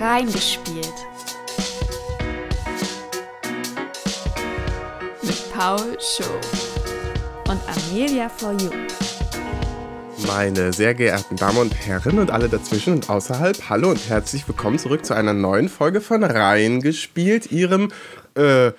Reingespielt. Mit Paul Show und Amelia for You. Meine sehr geehrten Damen und Herren und alle dazwischen und außerhalb, hallo und herzlich willkommen zurück zu einer neuen Folge von Reingespielt, Ihrem äh,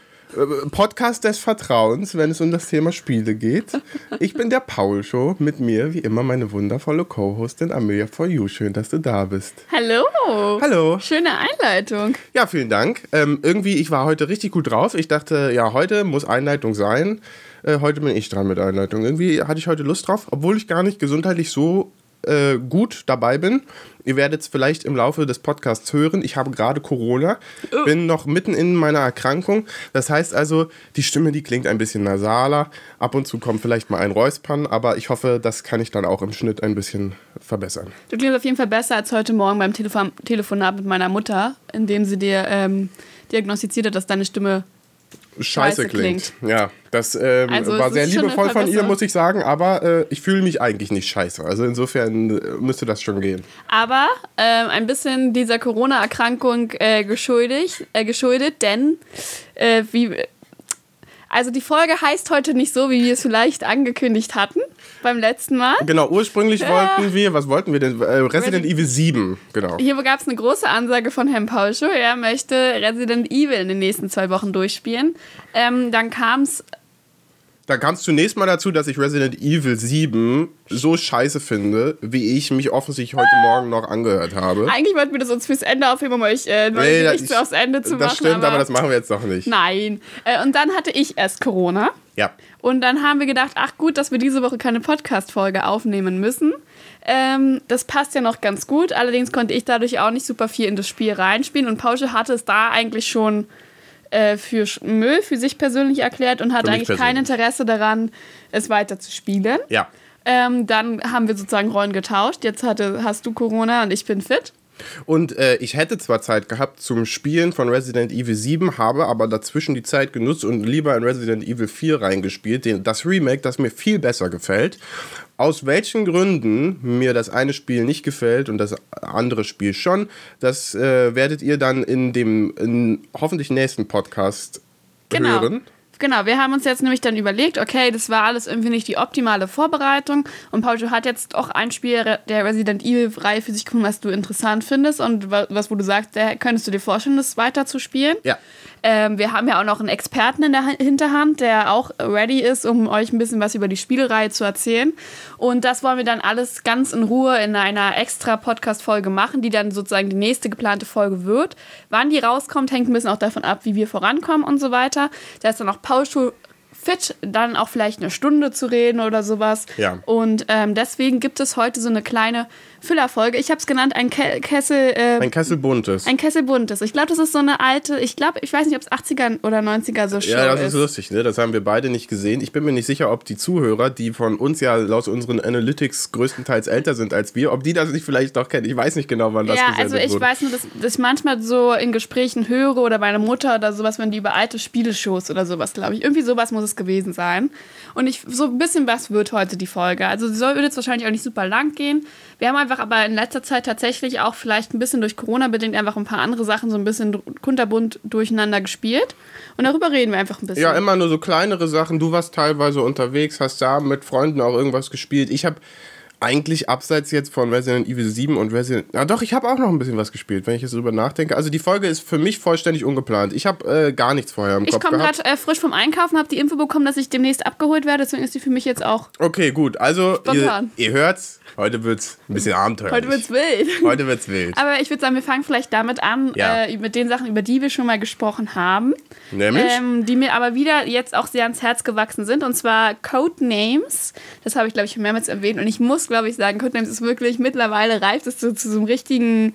Podcast des Vertrauens, wenn es um das Thema Spiele geht. Ich bin der Paul Show, mit mir wie immer meine wundervolle Co-Hostin Amelia for You. Schön, dass du da bist. Hallo. Hallo. Schöne Einleitung. Ja, vielen Dank. Ähm, irgendwie, ich war heute richtig gut drauf. Ich dachte, ja, heute muss Einleitung sein. Äh, heute bin ich dran mit Einleitung. Irgendwie hatte ich heute Lust drauf, obwohl ich gar nicht gesundheitlich so äh, gut dabei bin. Ihr werdet es vielleicht im Laufe des Podcasts hören. Ich habe gerade Corona, Oh. bin noch mitten in meiner Erkrankung. Das heißt also, die Stimme, die klingt ein bisschen nasaler. Ab und zu kommt vielleicht mal ein Räuspern, aber ich hoffe, das kann ich dann auch im Schnitt ein bisschen verbessern. Du klingst auf jeden Fall besser als heute Morgen beim Telefon Telefonat mit meiner Mutter, in dem sie dir ähm, diagnostiziert hat, dass deine Stimme Scheiße Scheiße klingt. Ja, das ähm, Also, war sehr liebevoll von ihr, muss ich sagen, aber äh, ich fühle mich eigentlich nicht scheiße. Also insofern äh, müsste das schon gehen. aber ähm, ein bisschen dieser Corona-Erkrankung äh, geschuldet, äh, geschuldet, denn äh, wie also die Folge heißt heute nicht so, wie wir es vielleicht angekündigt hatten beim letzten Mal. Genau, ursprünglich wollten wir, was wollten wir denn? Äh, Resident Resident- Evil 7, genau. Hier gab es eine große Ansage von Herrn Paulschow. Er möchte Resident Evil in den nächsten zwei Wochen durchspielen. Ähm, dann kam es Da kam es zunächst mal dazu, dass ich Resident Evil 7 so scheiße finde, wie ich mich offensichtlich heute Morgen noch angehört habe. Eigentlich wollten wir das uns fürs Ende aufheben, um euch äh, Nee, nicht das- so aufs Ende zu das machen. stimmt, aber, das machen wir jetzt noch nicht. Nein. Äh, und dann hatte ich erst Corona. Ja. Und dann haben wir gedacht, ach gut, dass wir diese Woche keine Podcast-Folge aufnehmen müssen. Ähm, das passt ja noch ganz gut. Allerdings konnte ich dadurch auch nicht super viel in das Spiel reinspielen. Und Pausche hatte es da eigentlich schon äh, für Müll für sich persönlich erklärt und mich eigentlich kein persönlich. Interesse daran, es weiter zu spielen. Ja. Ähm, dann haben wir sozusagen Rollen getauscht. Jetzt hatte, hast du Corona und ich bin fit. Und äh, ich hätte zwar Zeit gehabt zum Spielen von Resident Evil 7, habe aber dazwischen die Zeit genutzt und lieber in Resident Evil 4 reingespielt, den, das Remake, das mir viel besser gefällt. Aus welchen Gründen mir das eine Spiel nicht gefällt und das andere Spiel schon, das äh, werdet ihr dann in dem in hoffentlich nächsten Podcast Genau. hören. Genau, wir haben uns jetzt nämlich dann überlegt, okay, das war alles irgendwie nicht die optimale Vorbereitung und Paul hat jetzt auch ein Spiel der Resident Evil-Reihe für sich gefunden, was du interessant findest und wa- was, wo du sagst, könntest du dir vorstellen, das weiter zu spielen. Ja. Ähm, wir haben ja auch noch einen Experten in der Hin- Hinterhand, der auch ready ist, um euch ein bisschen was über die Spielreihe zu erzählen. Und das wollen wir dann alles ganz in Ruhe in einer extra Podcast-Folge machen, die dann sozusagen die nächste geplante Folge wird. Wann die rauskommt, hängt ein bisschen auch davon ab, wie wir vorankommen und so weiter. Da ist dann auch Paul schon fit, dann auch vielleicht eine Stunde zu reden oder sowas. Ja. Und ähm, deswegen gibt es heute so eine kleine Füllerfolge. Ich habe es genannt, ein Ke Kessel. Äh, Ein Kessel buntes. ein Kessel buntes. Ich glaube, das ist so eine alte, ich glaube, ich weiß nicht, ob es 80er oder 90er so Show Ja, das ist ist. lustig, ne? Das haben wir beide nicht gesehen. Ich bin mir nicht sicher, ob die Zuhörer, die von uns ja laut unseren Analytics größtenteils älter sind als wir, ob die das nicht vielleicht doch kennen. Ich weiß nicht genau, wann das ja, gesendet also ich wurde. weiß nur, dass, dass ich manchmal so in Gesprächen höre oder meine Mutter oder sowas, wenn die über alte Spieleshows oder sowas, glaube ich. Irgendwie sowas muss es gewesen sein. Und ich, so ein bisschen was wird heute die Folge. Also sie soll, jetzt wahrscheinlich auch nicht super lang gehen. Wir haben einfach aber in letzter Zeit tatsächlich auch vielleicht ein bisschen durch Corona bedingt einfach ein paar andere Sachen so ein bisschen kunterbunt durcheinander gespielt. Und darüber reden wir einfach ein bisschen. Ja, immer nur so kleinere Sachen. Du warst teilweise unterwegs, hast da mit Freunden auch irgendwas gespielt. Ich habe eigentlich abseits jetzt von Resident Evil 7 und Resident... Ja doch, ich habe auch noch ein bisschen was gespielt, wenn ich jetzt drüber nachdenke. Also die Folge ist für mich vollständig ungeplant. Ich habe äh, gar nichts vorher im Ich Kopf komme gehabt. gerade äh, frisch vom Einkaufen, habe die Info bekommen, dass ich demnächst abgeholt werde. Deswegen ist die für mich jetzt auch. Okay, gut. Also, ihr, ihr hört's. Heute wird's ein bisschen abenteuerlich. Heute wird's wild. Heute wird's wild. Aber ich würde sagen, wir fangen vielleicht damit an, Ja. äh, mit den Sachen, über die wir schon mal gesprochen haben. Nämlich? Ähm, die mir aber wieder jetzt auch sehr ans Herz gewachsen sind. Und zwar Codenames. Das habe ich, glaube ich, schon mehrmals erwähnt. Und ich muss, glaube ich, sagen, Codenames ist wirklich, mittlerweile reift es so zu so einem richtigen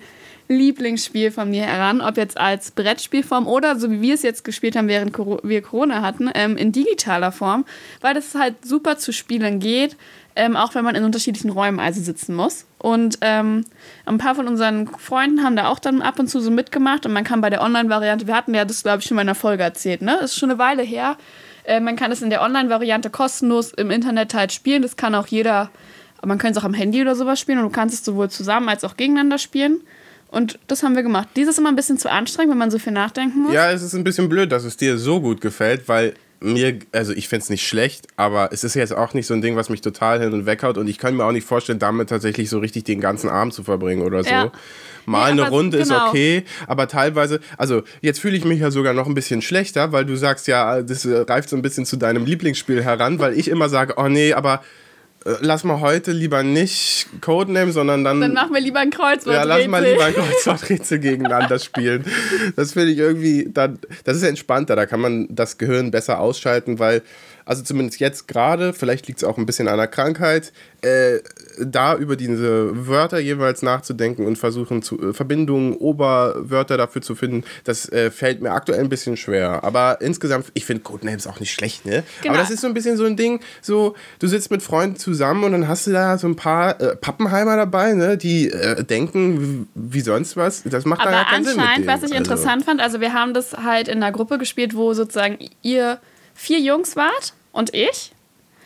Lieblingsspiel von mir heran. Ob jetzt als Brettspielform oder so wie wir es jetzt gespielt haben, während wir Corona hatten, ähm, in digitaler Form. Weil das halt super zu spielen geht. Ähm, auch wenn man in unterschiedlichen Räumen also sitzen muss. Und ähm, ein paar von unseren Freunden haben da auch dann ab und zu so mitgemacht. Und man kann bei der Online-Variante, wir hatten ja das, glaube ich, schon mal in einer Folge erzählt, ne? Ist schon eine Weile her. Äh, man kann es in der Online-Variante kostenlos im Internet halt spielen. Das kann auch jeder, man kann es auch am Handy oder sowas spielen. Und du kannst es sowohl zusammen als auch gegeneinander spielen. Und das haben wir gemacht. Dies ist immer ein bisschen zu anstrengend, wenn man so viel nachdenken muss. Ja, es ist ein bisschen blöd, dass es dir so gut gefällt, weil mir, also ich finde es nicht schlecht, aber es ist jetzt auch nicht so ein Ding, was mich total hin und weghaut und ich kann mir auch nicht vorstellen, damit tatsächlich so richtig den ganzen Abend zu verbringen oder so. Ja. Mal Nee, eine Runde genau. ist okay, aber teilweise, also jetzt fühle ich mich ja sogar noch ein bisschen schlechter, weil du sagst ja, das reift so ein bisschen zu deinem Lieblingsspiel heran, weil ich immer sage, oh nee, aber lass mal heute lieber nicht Codename, sondern dann Dann machen wir lieber ein Kreuzwort. ja, lass mal lieber ein Kreuzworträtsel gegeneinander spielen. Das finde ich irgendwie, dann, das ist entspannter, da kann man das Gehirn besser ausschalten, weil, also zumindest jetzt gerade, vielleicht liegt es auch ein bisschen an der Krankheit, äh, da über diese Wörter jeweils nachzudenken und versuchen, zu, äh, Verbindungen, Oberwörter dafür zu finden, das äh, fällt mir aktuell ein bisschen schwer. Aber insgesamt, ich finde Codenames auch nicht schlecht, ne? Genau. Aber das ist so ein bisschen so ein Ding, so, du sitzt mit Freunden zusammen und dann hast du da so ein paar äh, Pappenheimer dabei, ne, die äh, denken wie sonst was. Das macht da Aber ja keinen Sinn. mit anscheinend, was denen. ich interessant fand, also wir haben das halt in einer Gruppe gespielt, wo sozusagen ihr vier Jungs wart und ich.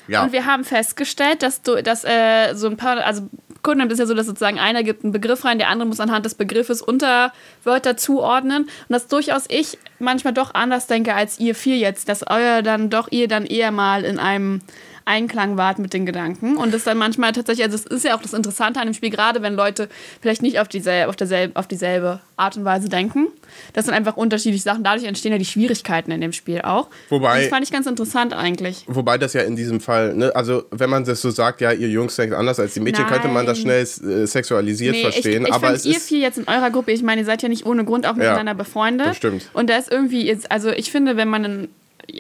Ja. Und wir haben festgestellt, dass du, dass äh, so ein paar, also Codename ist ja so, dass sozusagen einer gibt einen Begriff rein, der andere muss anhand des Begriffes Unterwörter zuordnen. Und dass durchaus ich manchmal doch anders denke als ihr vier jetzt, dass euer dann doch ihr dann eher mal in einem Einklang wart mit den Gedanken. Und das dann manchmal tatsächlich, also es ist ja auch das Interessante an dem Spiel, gerade wenn Leute vielleicht nicht auf dieselbe, auf derselbe, auf dieselbe Art und Weise denken. Das sind einfach unterschiedliche Sachen. Dadurch entstehen ja die Schwierigkeiten in dem Spiel auch. Wobei- Und das fand ich ganz interessant eigentlich. Wobei das ja in diesem Fall, ne, also wenn man das so sagt, ja, ihr Jungs denkt anders als die Mädchen, könnte man das schnell äh, sexualisiert verstehen. Ich, ich aber es ihr ist. vier jetzt in eurer Gruppe, ich meine, ihr seid ja nicht ohne Grund auch miteinander befreundet. das stimmt. Und da ist irgendwie, jetzt, also ich finde, wenn man, einen,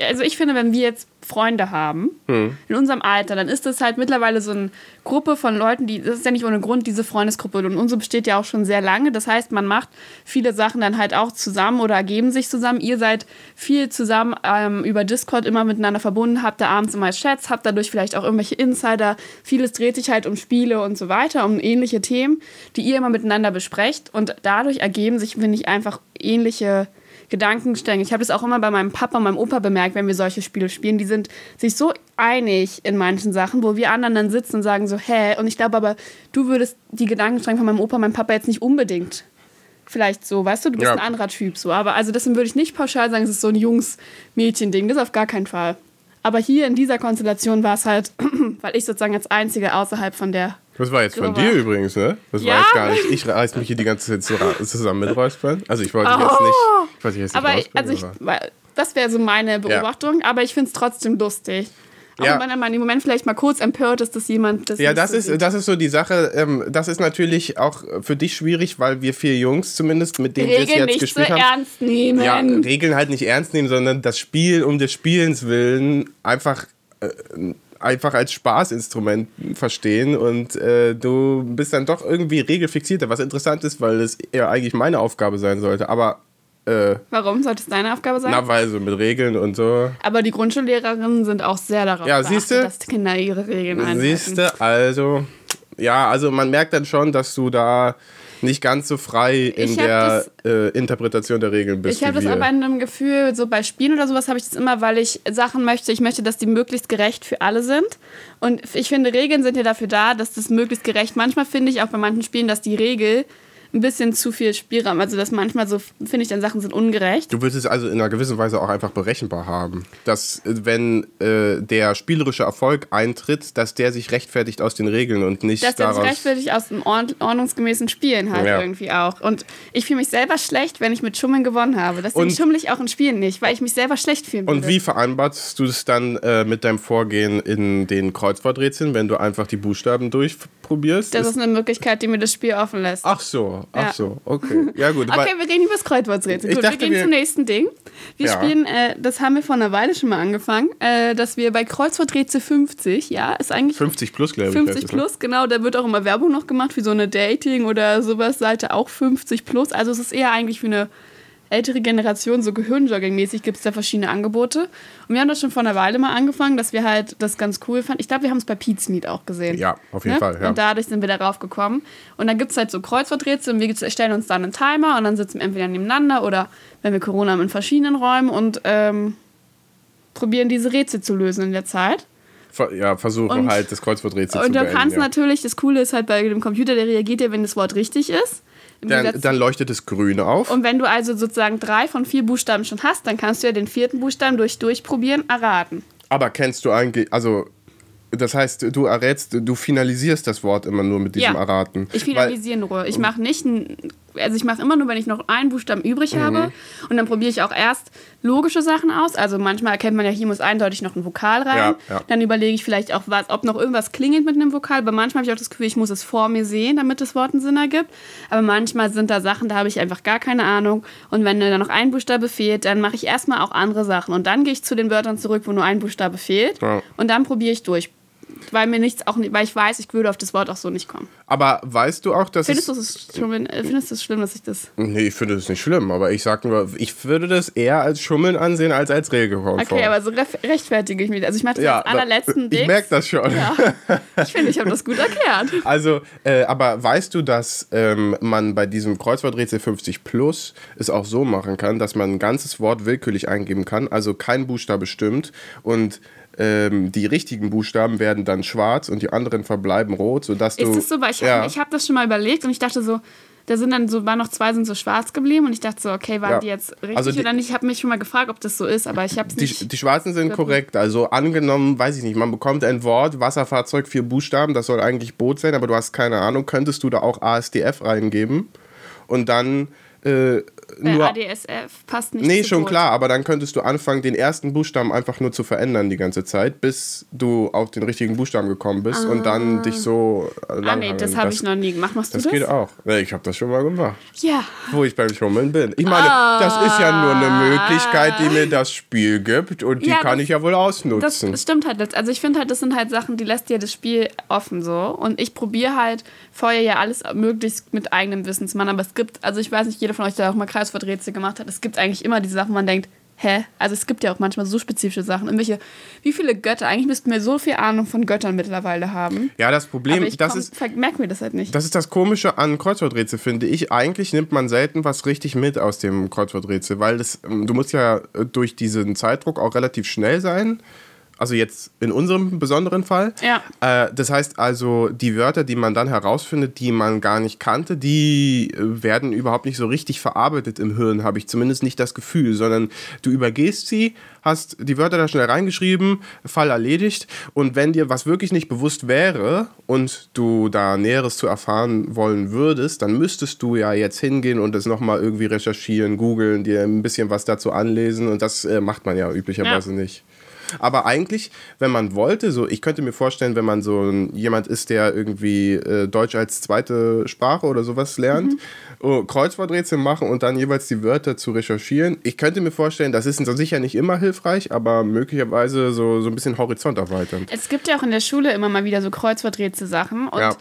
also ich finde, wenn wir jetzt Freunde haben, Hm. in unserem Alter, dann ist das halt mittlerweile so eine Gruppe von Leuten, die, das ist ja nicht ohne Grund, diese Freundesgruppe. Und unsere besteht ja auch schon sehr lange. Das heißt, man macht viele Sachen dann halt auch zusammen oder ergeben sich zusammen. Ihr seid viel zusammen ähm, über Discord immer miteinander verbunden, habt da abends immer Chats, habt dadurch vielleicht auch irgendwelche Insider. Vieles dreht sich halt um Spiele und so weiter, um ähnliche Themen, die ihr immer miteinander besprecht. Und dadurch ergeben sich, finde ich, einfach ähnliche Gedankenstränge. Ich habe das auch immer bei meinem Papa und meinem Opa bemerkt, wenn wir solche Spiele spielen. Die sind sich so einig in manchen Sachen, wo wir anderen dann sitzen und sagen so, hä? Und ich glaube aber, du würdest die Gedankenstränge von meinem Opa und meinem Papa jetzt nicht unbedingt vielleicht so, weißt du, du bist Ja. ein anderer Typ so. Aber also deswegen würde ich nicht pauschal sagen, es ist so ein Jungs-Mädchen-Ding. Das auf gar keinen Fall. Aber hier in dieser Konstellation war es halt, weil ich sozusagen als Einzige außerhalb von der Das war jetzt von Drüber. dir übrigens, ne? Das Ja. war jetzt gar nicht. Ich reiß mich hier die ganze Zeit zu- zusammen mit Räuspern. Also ich wollte dich jetzt Oh. nicht. Ich wollte jetzt nicht Aber ich, also ich, das wäre so meine Beobachtung, aber ich finde es trotzdem lustig. Auch Ja. wenn man im Moment vielleicht mal kurz empört ist, dass jemand das Ja, das so ist, sieht. das ist so die Sache. Ähm, das ist natürlich auch für dich schwierig, weil wir vier Jungs zumindest, mit denen wir es jetzt nicht so gespielt haben, ernst nehmen. ja, Regeln halt nicht ernst nehmen, sondern das Spiel um des Spielens willen einfach, äh, einfach als Spaßinstrument verstehen und äh, du bist dann doch irgendwie regelfixierter, was interessant ist, weil es eher eigentlich meine Aufgabe sein sollte. Aber äh, Warum sollte es deine Aufgabe sein? na, weil so mit Regeln und so. aber die Grundschullehrerinnen sind auch sehr darauf Ja, beachtet, siehste? dass Kinder ihre Regeln einhalten. Siehste, also, ja, also man merkt dann schon, dass du da nicht ganz so frei in der äh, Interpretation der Regeln bist. Ich habe das wir. aber in einem Gefühl, so bei Spielen oder sowas habe ich das immer, weil ich Sachen möchte, ich möchte, dass die möglichst gerecht für alle sind. Und ich finde, Regeln sind ja dafür da, dass das möglichst gerecht. Manchmal finde ich auch bei manchen Spielen, dass die Regel ein bisschen zu viel Spielraum, also dass manchmal so, finde ich, dann Sachen sind ungerecht. Du willst es also in einer gewissen Weise auch einfach berechenbar haben. Dass, äh, wenn äh, der spielerische Erfolg eintritt, dass der sich rechtfertigt aus den Regeln und nicht Dass der sich daraus. rechtfertigt aus dem ordn- ordnungsgemäßen Spielen halt Ja. irgendwie auch. Und ich fühle mich selber schlecht, wenn ich mit Schummeln gewonnen habe. Deswegen Und- schummel ich auch in Spielen nicht, weil ich mich selber schlecht würde. Und wie vereinbarst du es dann äh, mit deinem Vorgehen in den Kreuzworträtseln, wenn du einfach die Buchstaben durchprobierst? Das ist eine Möglichkeit, die mir das Spiel offen lässt. ach so, ach Ja. so, okay. Ja gut, Okay, wir reden über das Kreuzworträtsel. Gut, dachte, wir gehen wir- zum nächsten Ding. Wir Ja. spielen, äh, das haben wir vor einer Weile schon mal angefangen, äh, dass wir bei Kreuzworträtsel 50, ja, ist eigentlich 50 plus, glaube ich. 50 heißt es, ne? plus, genau, da wird auch immer Werbung noch gemacht für so eine Dating- oder sowas Seite, auch 50 plus. Also es ist eher eigentlich für eine ältere Generation, so Gehirnjogging-mäßig gibt es da verschiedene Angebote. Und wir haben das schon vor einer Weile mal angefangen, dass wir halt das ganz cool fanden. Ich glaube, wir haben es bei Pete's Meet auch gesehen. Ja, auf jeden Ne? Fall. Ja. Und dadurch sind wir darauf gekommen. Und dann gibt es halt so Kreuzworträtsel und wir stellen uns dann einen Timer und dann sitzen wir entweder nebeneinander oder wenn wir Corona haben in verschiedenen Räumen und ähm, probieren diese Rätsel zu lösen in der Zeit. Ja, versuche Und- halt das Kreuzworträtsel zu Und du beenden. kannst ja. natürlich, das Coole ist halt bei dem Computer, der reagiert ja, wenn das Wort richtig ist. Dann, dann leuchtet es grün auf. Und wenn du also sozusagen drei von vier Buchstaben schon hast, dann kannst du ja den vierten Buchstaben durch Durchprobieren erraten. Aber kennst du eigentlich, also das heißt, du errätst, du finalisierst das Wort immer nur mit diesem Ja. Erraten. Ich finalisiere nur. Ich mache nicht, ein, also ich mache immer nur, wenn ich noch einen Buchstaben übrig Mhm. habe. Und dann probiere ich auch erst logische Sachen aus. Also manchmal erkennt man ja, hier muss eindeutig noch ein Vokal rein. Ja, ja. Dann überlege ich vielleicht auch, was, ob noch irgendwas klingelt mit einem Vokal. Aber manchmal habe ich auch das Gefühl, ich muss es vor mir sehen, damit das Wort einen Sinn ergibt. Aber manchmal sind da Sachen, da habe ich einfach gar keine Ahnung. Und wenn da noch ein Buchstabe fehlt, dann mache ich erstmal auch andere Sachen. Und dann gehe ich zu den Wörtern zurück, wo nur ein Buchstabe fehlt. Ja. Und dann probiere ich durch. Weil mir nichts auch weil ich weiß, ich würde auf das Wort auch so nicht kommen. Aber weißt du auch, dass Findest du es... es schlimm, äh, findest du es schlimm, dass ich das. Nee, ich finde das nicht schlimm, aber ich sag nur, ich würde das eher als Schummeln ansehen als als regelkonform. Okay, aber so rechtfertige ich mich. Also ich mache das ja, als allerletzten ich Dings. merke das schon. Ja. Ich finde, ich habe das gut erklärt. Also, äh, aber weißt du, dass ähm, man bei diesem Kreuzworträtsel 50 Plus es auch so machen kann, dass man ein ganzes Wort willkürlich eingeben kann, also kein Buchstabe stimmt und ähm, die richtigen Buchstaben werden dann schwarz und die anderen verbleiben rot, sodass du... Ist das so? Weil ich ja. habe hab das schon mal überlegt und ich dachte so, da sind dann so, waren noch zwei sind so schwarz geblieben und ich dachte so, okay, waren Ja. die jetzt richtig Also die- oder nicht? Ich habe mich schon mal gefragt, ob das so ist, aber ich habe es nicht. Die, die Schwarzen sind korrekt. Also angenommen, weiß ich nicht, man bekommt ein Wort, Wasserfahrzeug, vier Buchstaben, das soll eigentlich Boot sein, aber du hast keine Ahnung, könntest du da auch ASDF reingeben und dann äh, äh, nur... ADSF passt nicht. Nee, schon Boot. klar, aber dann könntest du anfangen, den ersten Buchstaben einfach nur zu verändern die ganze Zeit, bis du auf den richtigen Buchstaben gekommen bist und dann dich so Ah, nee, das habe ich noch nie gemacht. Machst du Das das? geht auch. Nee, ich habe das schon mal gemacht, Ja. wo ich beim Schummeln bin. Ich meine, das ist ja nur eine Möglichkeit, die mir das Spiel gibt und die Ja, kann das- ich ja wohl Das ausnutzen. stimmt halt. Also ich finde halt, das sind halt Sachen, die lässt dir das Spiel offen so. Und ich probiere halt vorher ja alles möglichst mit eigenem Wissen zu machen. Aber es gibt, also ich weiß nicht, jeder von euch, der auch mal Kreisworträtsel gemacht hat, es gibt eigentlich immer diese Sachen, wo man denkt, hä? Also es gibt ja auch manchmal so spezifische Sachen. Irgendwelche, wie viele Götter? Eigentlich müssten wir so viel Ahnung von Göttern mittlerweile haben. ja, das Problem, Aber ich das komm, ist, merke mir das halt nicht. das ist das Komische an Kreuzworträtsel, finde ich. Eigentlich nimmt man selten was richtig mit aus dem Kreuzworträtsel, weil das, ähm, du musst ja äh, durch diesen Zeitdruck auch relativ schnell sein. Also jetzt in unserem besonderen Fall. Ja. Äh, das heißt also, die Wörter, die man dann herausfindet, die man gar nicht kannte, die äh, werden überhaupt nicht so richtig verarbeitet im Hirn, habe ich zumindest nicht das Gefühl, sondern du übergehst sie, hast die Wörter da schnell reingeschrieben, Fall erledigt und wenn dir was wirklich nicht bewusst wäre und du da Näheres zu erfahren wollen würdest, dann müsstest du ja jetzt hingehen und das nochmal irgendwie recherchieren, googeln, dir ein bisschen was dazu anlesen und das äh, macht man ja üblicherweise Ja. nicht. Aber eigentlich, wenn man wollte, so ich könnte mir vorstellen, wenn man so ein, jemand ist, der irgendwie äh, Deutsch als zweite Sprache oder sowas lernt, oh, Kreuzworträtsel machen und dann jeweils die Wörter zu recherchieren. Ich könnte mir vorstellen, das ist so sicher nicht immer hilfreich, aber möglicherweise so, so ein bisschen Horizont erweitern. Es gibt ja auch in der Schule immer mal wieder so Kreuzworträtsel-Sachen. Und Ja.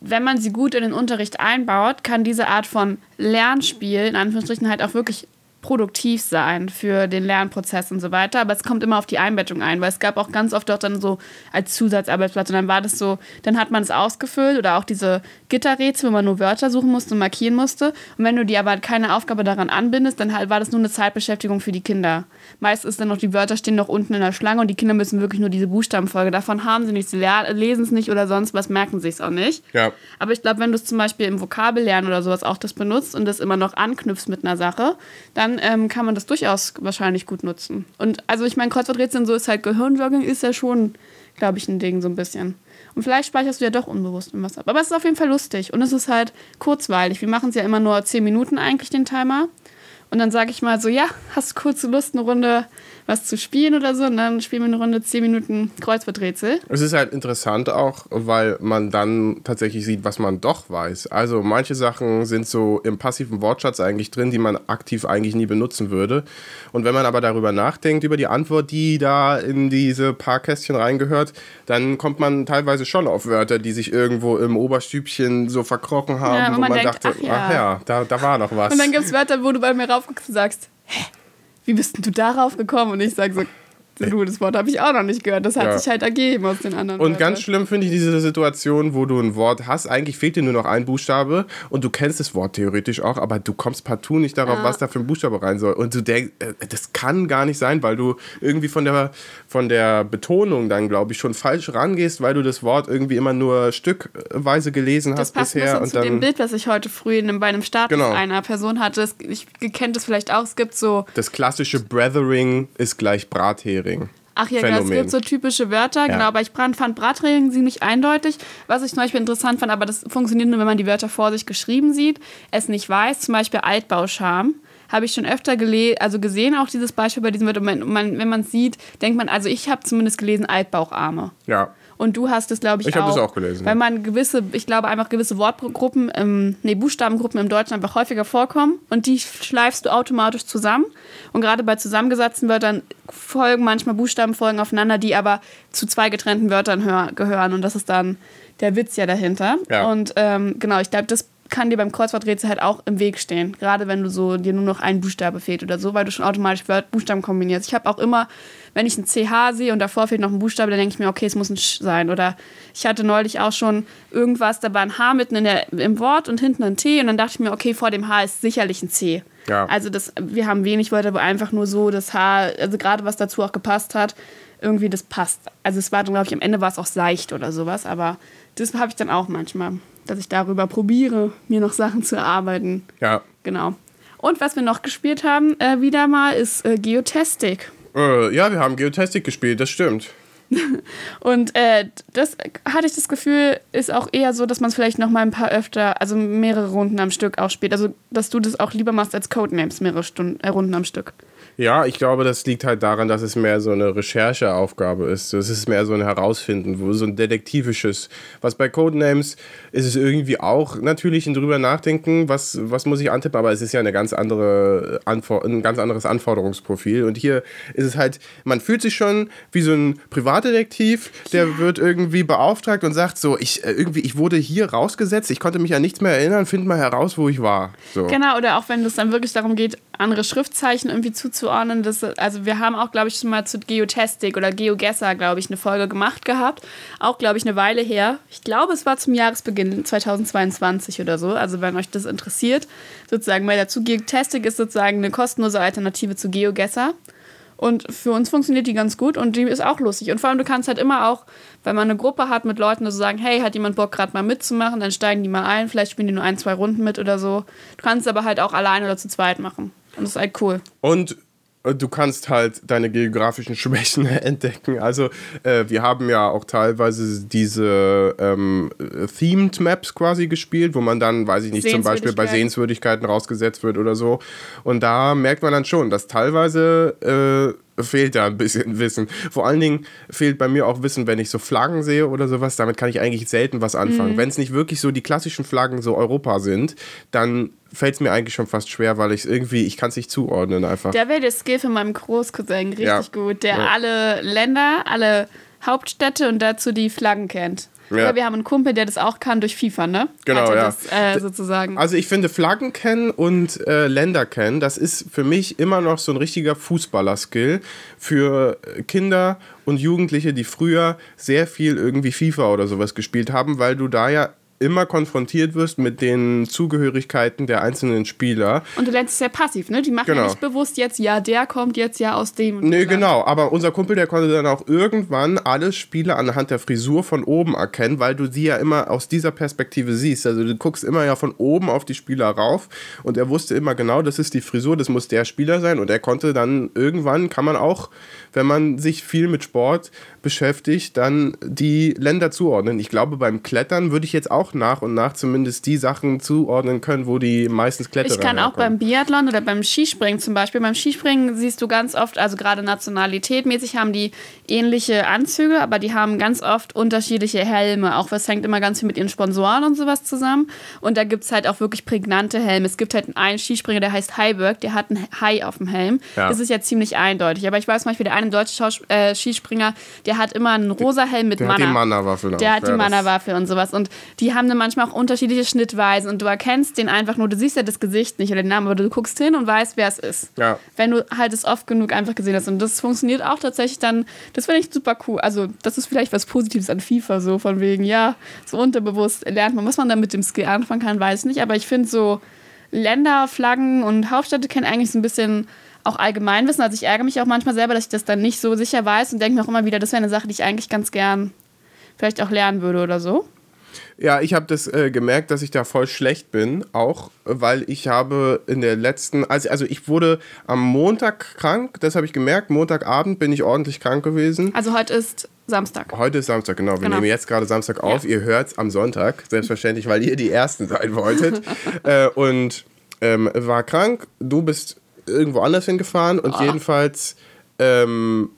wenn man sie gut in den Unterricht einbaut, kann diese Art von Lernspiel in Anführungsstrichen halt auch wirklich produktiv sein für den Lernprozess und so weiter. Aber es kommt immer auf die Einbettung ein, weil es gab auch ganz oft auch dann so als Zusatzarbeitsplatz und dann war das so, dann hat man es ausgefüllt oder auch diese Gitterrätsel, wo man nur Wörter suchen musste und markieren musste. Und wenn du die aber keine Aufgabe daran anbindest, dann halt war das nur eine Zeitbeschäftigung für die Kinder. Meist ist dann noch, die Wörter stehen noch unten in der Schlange und die Kinder müssen wirklich nur diese Buchstabenfolge. Davon haben sie nichts, sie lesen es nicht oder sonst was, merken sie es auch nicht. Ja. Aber ich glaube, wenn du es zum Beispiel im Vokabellernen oder sowas auch das benutzt und das immer noch anknüpfst mit einer Sache, dann ähm, kann man das durchaus wahrscheinlich gut nutzen. Und also ich meine, Kreuzworträtsel und so ist halt Gehirnjogging ist ja schon, glaube ich, ein Ding so ein bisschen. Und vielleicht speicherst du ja doch unbewusst was ab. Aber es ist auf jeden Fall lustig und es ist halt kurzweilig. Wir machen es ja immer nur 10 Minuten eigentlich, den Timer. Und dann sage ich mal so, ja, hast du kurze Lust, eine Runde was zu spielen oder so? Und dann spielen wir eine Runde 10 Minuten Kreuzworträtsel. Es ist halt interessant auch, weil man dann tatsächlich sieht, was man doch weiß. Also manche Sachen sind so im passiven Wortschatz eigentlich drin, die man aktiv eigentlich nie benutzen würde. Und wenn man aber darüber nachdenkt, über die Antwort, die da in diese paar Kästchen reingehört, dann kommt man teilweise schon auf Wörter, die sich irgendwo im Oberstübchen so verkrochen haben, Ja, wo man, man denkt, dachte, ach ja. ach ja, da, da war noch was. Und dann gibt es Wörter, wo du bei mir raufguckst und sagst, hä, wie bist denn du darauf gekommen? Und ich sage so, Du, das Wort habe ich auch noch nicht gehört. Das hat Ja. sich halt ergeben aus den anderen. Und Wörtern. ganz schlimm finde ich diese Situation, wo du ein Wort hast, eigentlich fehlt dir nur noch ein Buchstabe und du kennst das Wort theoretisch auch, aber du kommst partout nicht darauf, Ja. was da für ein Buchstabe rein soll. Und du denkst, äh, das kann gar nicht sein, weil du irgendwie von der, von der Betonung dann, glaube ich, schon falsch rangehst, weil du das Wort irgendwie immer nur stückweise gelesen Das hast passt bisher. Und zu dem Bild, was ich heute früh in einem, bei einem Status Genau. einer Person hatte. Das, ich kennt es vielleicht auch. Es gibt so das klassische Brethering ist gleich Brathering. Ach ja, genau, es Phänomen. gibt so typische Wörter, genau, aber ich fand Bratregeln ziemlich eindeutig. Was ich zum Beispiel interessant fand, aber das funktioniert nur, wenn man die Wörter vor sich geschrieben sieht, es nicht weiß, zum Beispiel Altbauscham. Habe ich schon öfter gele also gesehen, auch dieses Beispiel bei diesem Wort. Und man, wenn man es sieht, denkt man, also ich habe zumindest gelesen Altbaucharme. Ja. Und du hast es, glaube ich, Ich auch. habe das auch gelesen, Weil man gewisse, ich glaube, einfach gewisse Wortgruppen, ähm, nee, Buchstabengruppen im Deutschen einfach häufiger vorkommen und die schleifst du automatisch zusammen. Und gerade bei zusammengesetzten Wörtern folgen manchmal Buchstabenfolgen aufeinander, die aber zu zwei getrennten Wörtern hör gehören. Und das ist dann der Witz ja dahinter. Ja. Und ähm, genau, ich glaube, das kann dir beim Kreuzworträtsel halt auch im Weg stehen. Gerade wenn du so dir nur noch ein Buchstabe fehlt oder so, weil du schon automatisch Buchstaben kombinierst. Ich habe auch immer, wenn ich ein CH sehe und davor fehlt noch ein Buchstabe, dann denke ich mir, okay, es muss ein Sch sein. Oder ich hatte neulich auch schon irgendwas, da war ein H mitten in der, im Wort und hinten ein T und dann dachte ich mir, okay, vor dem H ist sicherlich ein C. Ja. Also das, wir haben wenig Wörter, wo einfach nur so das H, also gerade was dazu auch gepasst hat, irgendwie das passt. Also es war dann, glaube ich, am Ende war es auch seicht oder sowas, aber das habe ich dann auch manchmal, dass ich darüber probiere, mir noch Sachen zu erarbeiten. Ja. Genau. Und was wir noch gespielt haben, äh, wieder mal, ist äh, Geotastic. Äh, ja, wir haben Geotastic gespielt, das stimmt. Und äh, das hatte ich das Gefühl, ist auch eher so, dass man es vielleicht noch mal ein paar öfter, also mehrere Runden am Stück auch spielt. Also, dass du das auch lieber machst als Codenames, mehrere Stunden, äh, Runden am Stück. Ja, ich glaube, das liegt halt daran, dass es mehr so eine Rechercheaufgabe ist. Es ist mehr so ein Herausfinden, wo so ein detektivisches. Was bei Codenames ist es irgendwie auch natürlich ein drüber nachdenken, was, was muss ich antippen, aber es ist ja eine ganz andere Anfor ein ganz anderes Anforderungsprofil. Und hier ist es halt, man fühlt sich schon wie so ein Privatdetektiv, der wird irgendwie beauftragt und sagt so, ich äh, irgendwie, ich wurde hier rausgesetzt, ich konnte mich an nichts mehr erinnern, find mal heraus, wo ich war. So. Genau, oder auch wenn es dann wirklich darum geht, andere Schriftzeichen irgendwie zuzuordnen. Das, also wir haben auch, glaube ich, schon mal zu Geotastic oder GeoGuessr, glaube ich, eine Folge gemacht gehabt. Auch, glaube ich, eine Weile her. Ich glaube, es war zum Jahresbeginn 2022 oder so. Also wenn euch das interessiert, sozusagen mal dazu. Geotastic ist sozusagen eine kostenlose Alternative zu GeoGuessr. Und für uns funktioniert die ganz gut und die ist auch lustig. Und vor allem, du kannst halt immer auch, wenn man eine Gruppe hat mit Leuten, die so sagen, hey, hat jemand Bock gerade mal mitzumachen, dann steigen die mal ein, vielleicht spielen die nur ein, zwei Runden mit oder so. Du kannst es aber halt auch alleine oder zu zweit machen. Und das ist halt cool. Und du kannst halt deine geografischen Schwächen entdecken. Also äh, wir haben ja auch teilweise diese ähm, äh, Themed Maps quasi gespielt, wo man dann, weiß ich nicht, zum Beispiel bei Sehenswürdigkeiten. Sehenswürdigkeiten rausgesetzt wird oder so. Und da merkt man dann schon, dass teilweise äh, fehlt da ein bisschen Wissen. Vor allen Dingen fehlt bei mir auch Wissen, wenn ich so Flaggen sehe oder sowas. Damit kann ich eigentlich selten was anfangen. Mhm. Wenn es nicht wirklich so die klassischen Flaggen so Europa sind, dann fällt es mir eigentlich schon fast schwer, weil ich es irgendwie, ich kann es nicht zuordnen einfach. Da wäre der Skill von meinem Großcousin richtig Ja. gut, der Ja. alle Länder, alle Hauptstädte und dazu die Flaggen kennt. Ja. Oder wir haben einen Kumpel, der das auch kann durch FIFA, ne? Genau, ja. Das, äh, sozusagen. Also ich finde Flaggen kennen und äh, Länder kennen, das ist für mich immer noch so ein richtiger Fußballer-Skill für äh, Kinder und Jugendliche, die früher sehr viel irgendwie FIFA oder sowas gespielt haben, weil du da ja immer konfrontiert wirst mit den Zugehörigkeiten der einzelnen Spieler. Und du lernst es sehr passiv, ne? Die machen Genau. ja nicht bewusst jetzt, ja, der kommt jetzt ja aus dem. und Nee, genau, aber unser Kumpel, der konnte dann auch irgendwann alle Spiele anhand der Frisur von oben erkennen, weil du sie ja immer aus dieser Perspektive siehst. Also du guckst immer ja von oben auf die Spieler rauf und er wusste immer genau, das ist die Frisur, das muss der Spieler sein und er konnte dann irgendwann, kann man auch, wenn man sich viel mit Sport beschäftigt, dann die Länder zuordnen. Ich glaube, beim Klettern würde ich jetzt auch nach und nach zumindest die Sachen zuordnen können, wo die meistens Kletterer Ich kann auch herkommen. beim Biathlon oder beim Skispringen zum Beispiel. Beim Skispringen siehst du ganz oft, also gerade nationalitätmäßig haben die ähnliche Anzüge, aber die haben ganz oft unterschiedliche Helme. Auch was hängt immer ganz viel mit ihren Sponsoren und sowas zusammen. Und da gibt es halt auch wirklich prägnante Helme. Es gibt halt einen Skispringer, der heißt Heiberg, der hat ein Hai auf dem Helm. Ja. Das ist ja ziemlich eindeutig. Aber ich weiß Beispiel, der eine deutsche Schaus äh, Skispringer, der hat immer einen rosa Helm mit Der hat Manna. die Manna-Waffe. Der hat die Mana-Waffe und sowas. Und die die haben dann manchmal auch unterschiedliche Schnittweisen und du erkennst den einfach nur, du siehst ja das Gesicht nicht oder den Namen, aber du guckst hin und weißt, wer es ist. Ja. Wenn du halt es oft genug einfach gesehen hast. Und das funktioniert auch tatsächlich dann, das finde ich super cool. Also, das ist vielleicht was Positives an FIFA, so von wegen, ja, so unterbewusst lernt man, was man dann mit dem Skill anfangen kann, weiß ich nicht. Aber ich finde so Länder, Flaggen und Hauptstädte kennen eigentlich so ein bisschen auch Allgemeinwissen. Also ich ärgere mich auch manchmal selber, dass ich das dann nicht so sicher weiß und denke mir auch immer wieder, das wäre eine Sache, die ich eigentlich ganz gern vielleicht auch lernen würde oder so. Ja, ich habe das äh, gemerkt, dass ich da voll schlecht bin, auch weil ich habe in der letzten, also, also ich wurde am Montag krank, das habe ich gemerkt, Montagabend bin ich ordentlich krank gewesen. Also heute ist Samstag. Heute ist Samstag, genau. Wir Genau. nehmen jetzt gerade Samstag auf. Ja. Ihr hört es am Sonntag, selbstverständlich, weil ihr die Ersten sein wolltet. äh, und ähm, war krank. Du bist irgendwo anders hingefahren und Ah. jedenfalls ähm,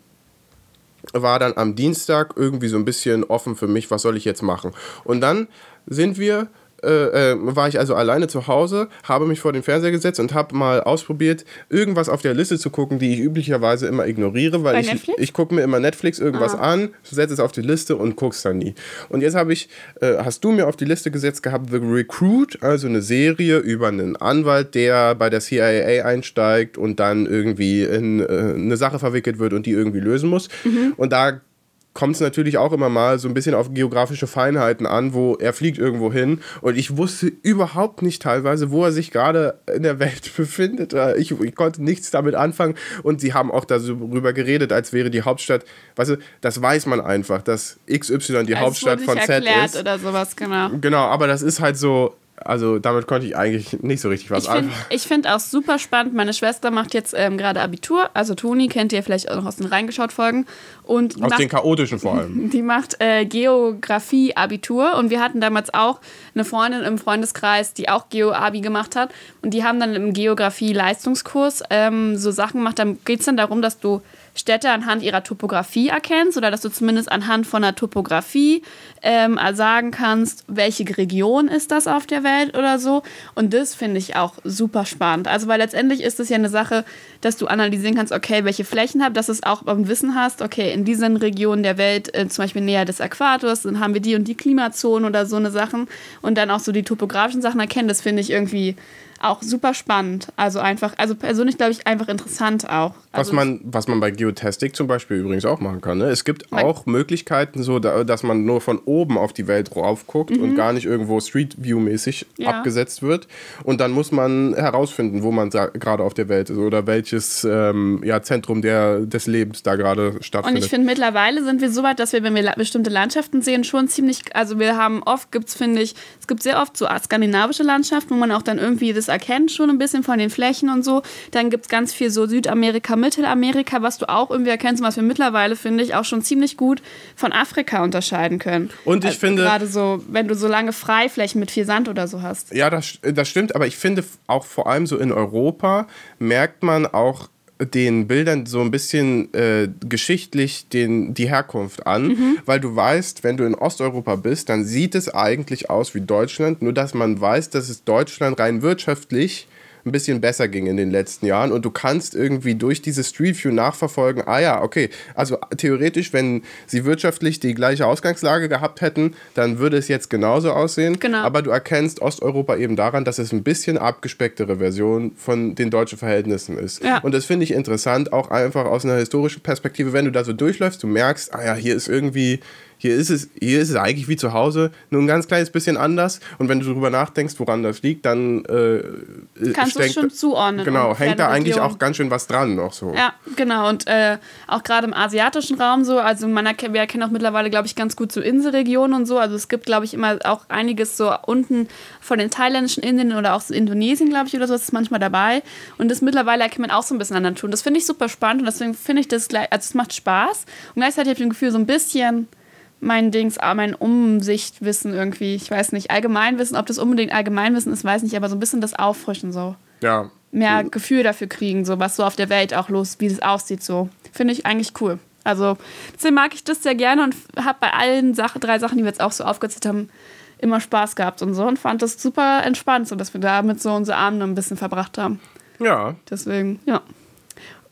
war dann am Dienstag irgendwie so ein bisschen offen für mich, was soll ich jetzt machen. Und dann sind wir, äh, äh, war ich also alleine zu Hause, habe mich vor den Fernseher gesetzt und habe mal ausprobiert, irgendwas auf der Liste zu gucken, die ich üblicherweise immer ignoriere, weil Bei ich, Netflix? ich gucke mir immer Netflix irgendwas Ah. an, setze es auf die Liste und guck's dann nie. Und jetzt habe ich, äh, hast du mir auf die Liste gesetzt gehabt, The Recruit, also eine Serie über einen Anwalt, der bei der CIA einsteigt und dann irgendwie in äh, eine Sache verwickelt wird und die irgendwie lösen muss. Mhm. Und da kommt es natürlich auch immer mal so ein bisschen auf geografische Feinheiten an, wo er fliegt irgendwo hin und ich wusste überhaupt nicht teilweise, wo er sich gerade in der Welt befindet. Äh, Ich, ich konnte nichts damit anfangen und sie haben auch darüber geredet, als wäre die Hauptstadt, weißt du, das weiß man einfach, dass XY die es Hauptstadt von Z ist. oder sowas, genau. Genau, aber das ist halt so, also damit konnte ich eigentlich nicht so richtig was Ich finde anfangen. ich find auch super spannend. Meine Schwester macht jetzt ähm, gerade Abitur. Also Toni kennt ihr vielleicht auch noch aus den reingeschaut Folgen. Und Aus macht, den chaotischen vor allem. die macht äh, Geografie-Abitur. Und wir hatten damals auch eine Freundin im Freundeskreis, die auch Geo-Abi gemacht hat. Und die haben dann im Geografie-Leistungskurs ähm, so Sachen gemacht. Dann geht es dann darum, dass du Städte anhand ihrer Topografie erkennst oder dass du zumindest anhand von der Topografie ähm, sagen kannst, welche Region ist das auf der Welt oder so. Und das finde ich auch super spannend. Also, weil letztendlich ist es ja eine Sache, dass du analysieren kannst, okay, welche Flächen habe, dass du es auch beim Wissen hast, okay, in diesen Regionen der Welt, äh, zum Beispiel näher des Äquators, dann haben wir die und die Klimazonen oder so eine Sachen und dann auch so die topografischen Sachen erkennen. Das finde ich irgendwie auch super spannend. Also einfach, also persönlich glaube ich einfach interessant auch. Was Also man, was man bei Geotastic zum Beispiel übrigens auch machen kann. Ne? Es gibt auch Möglichkeiten, so, da, dass man nur von oben auf die Welt drauf guckt und gar nicht irgendwo Street View-mäßig Mhm. Ja. abgesetzt wird. Und dann muss man herausfinden, wo man gerade auf der Welt ist oder welches ähm, ja, Zentrum der, des Lebens da gerade Und stattfindet. ich finde, mittlerweile sind wir so weit, dass wir, wenn wir la bestimmte Landschaften sehen, schon ziemlich, also wir haben oft, gibt es, finde ich, es gibt sehr oft so skandinavische Landschaften, wo man auch dann irgendwie das erkennt, schon ein bisschen von den Flächen und so. Dann gibt es ganz viel so Südamerika, Mittelamerika, was du auch irgendwie erkennst und was wir mittlerweile, finde ich, auch schon ziemlich gut von Afrika unterscheiden können. Und ich Also finde- Gerade so, wenn du so lange Freiflächen mit viel Sand oder so hast. Ja, das, das stimmt, aber ich finde auch vor allem so in Europa merkt man auch den Bildern so ein bisschen äh, geschichtlich den, die Herkunft an, weil du weißt, wenn du in Osteuropa bist, dann sieht es eigentlich aus wie Deutschland, nur dass man weiß, dass es Deutschland rein wirtschaftlich ein bisschen besser ging in den letzten Jahren und du kannst irgendwie durch diese Street View nachverfolgen, ah ja, okay, also theoretisch, wenn sie wirtschaftlich die gleiche Ausgangslage gehabt hätten, dann würde es jetzt genauso aussehen, Genau. aber du erkennst Osteuropa eben daran, dass es ein bisschen abgespecktere Version von den deutschen Verhältnissen ist. Ja. Und das finde ich interessant, auch einfach aus einer historischen Perspektive, wenn du da so durchläufst, du merkst, ah ja, hier ist irgendwie, hier ist es, hier ist es eigentlich wie zu Hause, nur ein ganz kleines bisschen anders. Und wenn du darüber nachdenkst, woran das liegt, dann äh, Kannst du es schon zuordnen. Genau, hängt da eigentlich Region. auch ganz schön was dran noch so. Ja, genau. Und äh, auch gerade im asiatischen Raum so, also man erkennt, wir erkennen auch mittlerweile, glaube ich, ganz gut so Inselregionen und so. Also es gibt, glaube ich, immer auch einiges so unten von den thailändischen Inseln oder auch so Indonesien, glaube ich, oder so, das ist manchmal dabei. Und das mittlerweile erkennt man auch so ein bisschen an der Natur. Und das finde ich super spannend und deswegen finde ich das gleich, also es macht Spaß. Und gleichzeitig habe ich ein Gefühl, so ein bisschen mein Dings, ah, mein Umsichtwissen irgendwie, ich weiß nicht, Allgemeinwissen, ob das unbedingt Allgemeinwissen ist, weiß nicht, aber so ein bisschen das Auffrischen so Ja. mehr Gefühl dafür kriegen, so was so auf der Welt auch los, wie es aussieht, so. Finde ich eigentlich cool. Also, deswegen mag ich das sehr gerne und habe bei allen Sachen, drei Sachen, die wir jetzt auch so aufgezählt haben, immer Spaß gehabt und so und fand das super entspannt, so dass wir damit so unsere Abende ein bisschen verbracht haben. Ja. Deswegen, ja.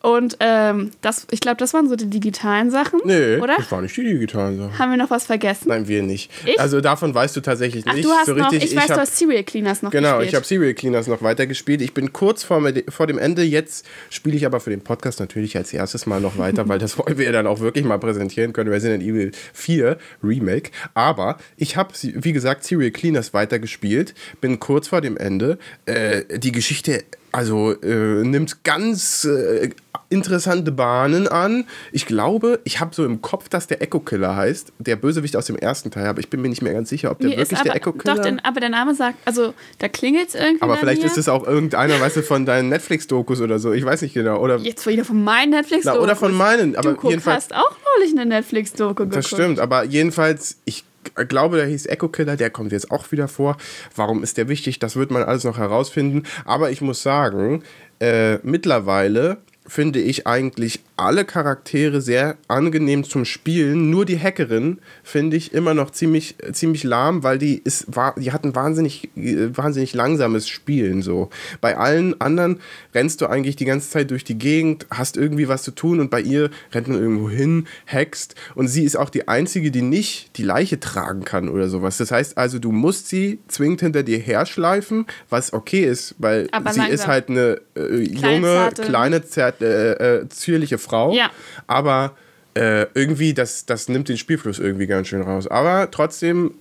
Und ähm, das, ich glaube, das waren so die digitalen Sachen. Nee, oder? das waren nicht die digitalen Sachen. Haben wir noch was vergessen? Nein, wir nicht. Ich? Also davon weißt du tatsächlich Ach, nicht. du hast so noch, richtig. ich weiß, hab, du hast Serial Cleaners noch Genau, gespielt. ich habe Serial Cleaners noch weitergespielt. Ich bin kurz vor, vor dem Ende. Jetzt spiele ich aber für den Podcast natürlich als erstes mal noch weiter, weil das wollen wir dann auch wirklich mal präsentieren können. Resident Evil 4 Remake. Aber ich habe, wie gesagt, Serial Cleaners weitergespielt. Bin kurz vor dem Ende. Äh, die Geschichte also äh, nimmt ganz äh, interessante Bahnen an. Ich glaube, ich habe so im Kopf, dass der Echo Killer heißt, der Bösewicht aus dem ersten Teil, aber ich bin mir nicht mehr ganz sicher, ob der ist wirklich aber, der Echo Killer doch, den, aber der Name sagt, also da klingelt es irgendwie. aber vielleicht mir. ist es auch irgendeiner, weißt du, von deinen Netflix-Dokus oder so. Ich weiß nicht genau. Oder, Jetzt wieder von meinen netflix na, oder von meinen. Aber Du jedenfalls. hast auch neulich eine Netflix-Doku geguckt. Das stimmt, aber jedenfalls, ich glaube, der hieß Echo Killer, der kommt jetzt auch wieder vor. Warum ist der wichtig? Das wird man alles noch herausfinden. Aber ich muss sagen, äh, mittlerweile finde ich eigentlich alle Charaktere sehr angenehm zum Spielen. Nur die Hackerin finde ich immer noch ziemlich, ziemlich lahm, weil die ist, war, die hat ein wahnsinnig, wahnsinnig langsames Spielen. So. Bei allen anderen rennst du eigentlich die ganze Zeit durch die Gegend, hast irgendwie was zu tun und bei ihr rennt man irgendwo hin, hackst und sie ist auch die einzige, die nicht die Leiche tragen kann oder sowas. Das heißt also, du musst sie zwingend hinter dir herschleifen, was okay ist, weil Aber sie ist langsam. halt eine äh, junge, kleine, zart, äh, äh, zierliche Frau. Ja. Aber äh, irgendwie, das, das nimmt den Spielfluss irgendwie ganz schön raus. Aber trotzdem,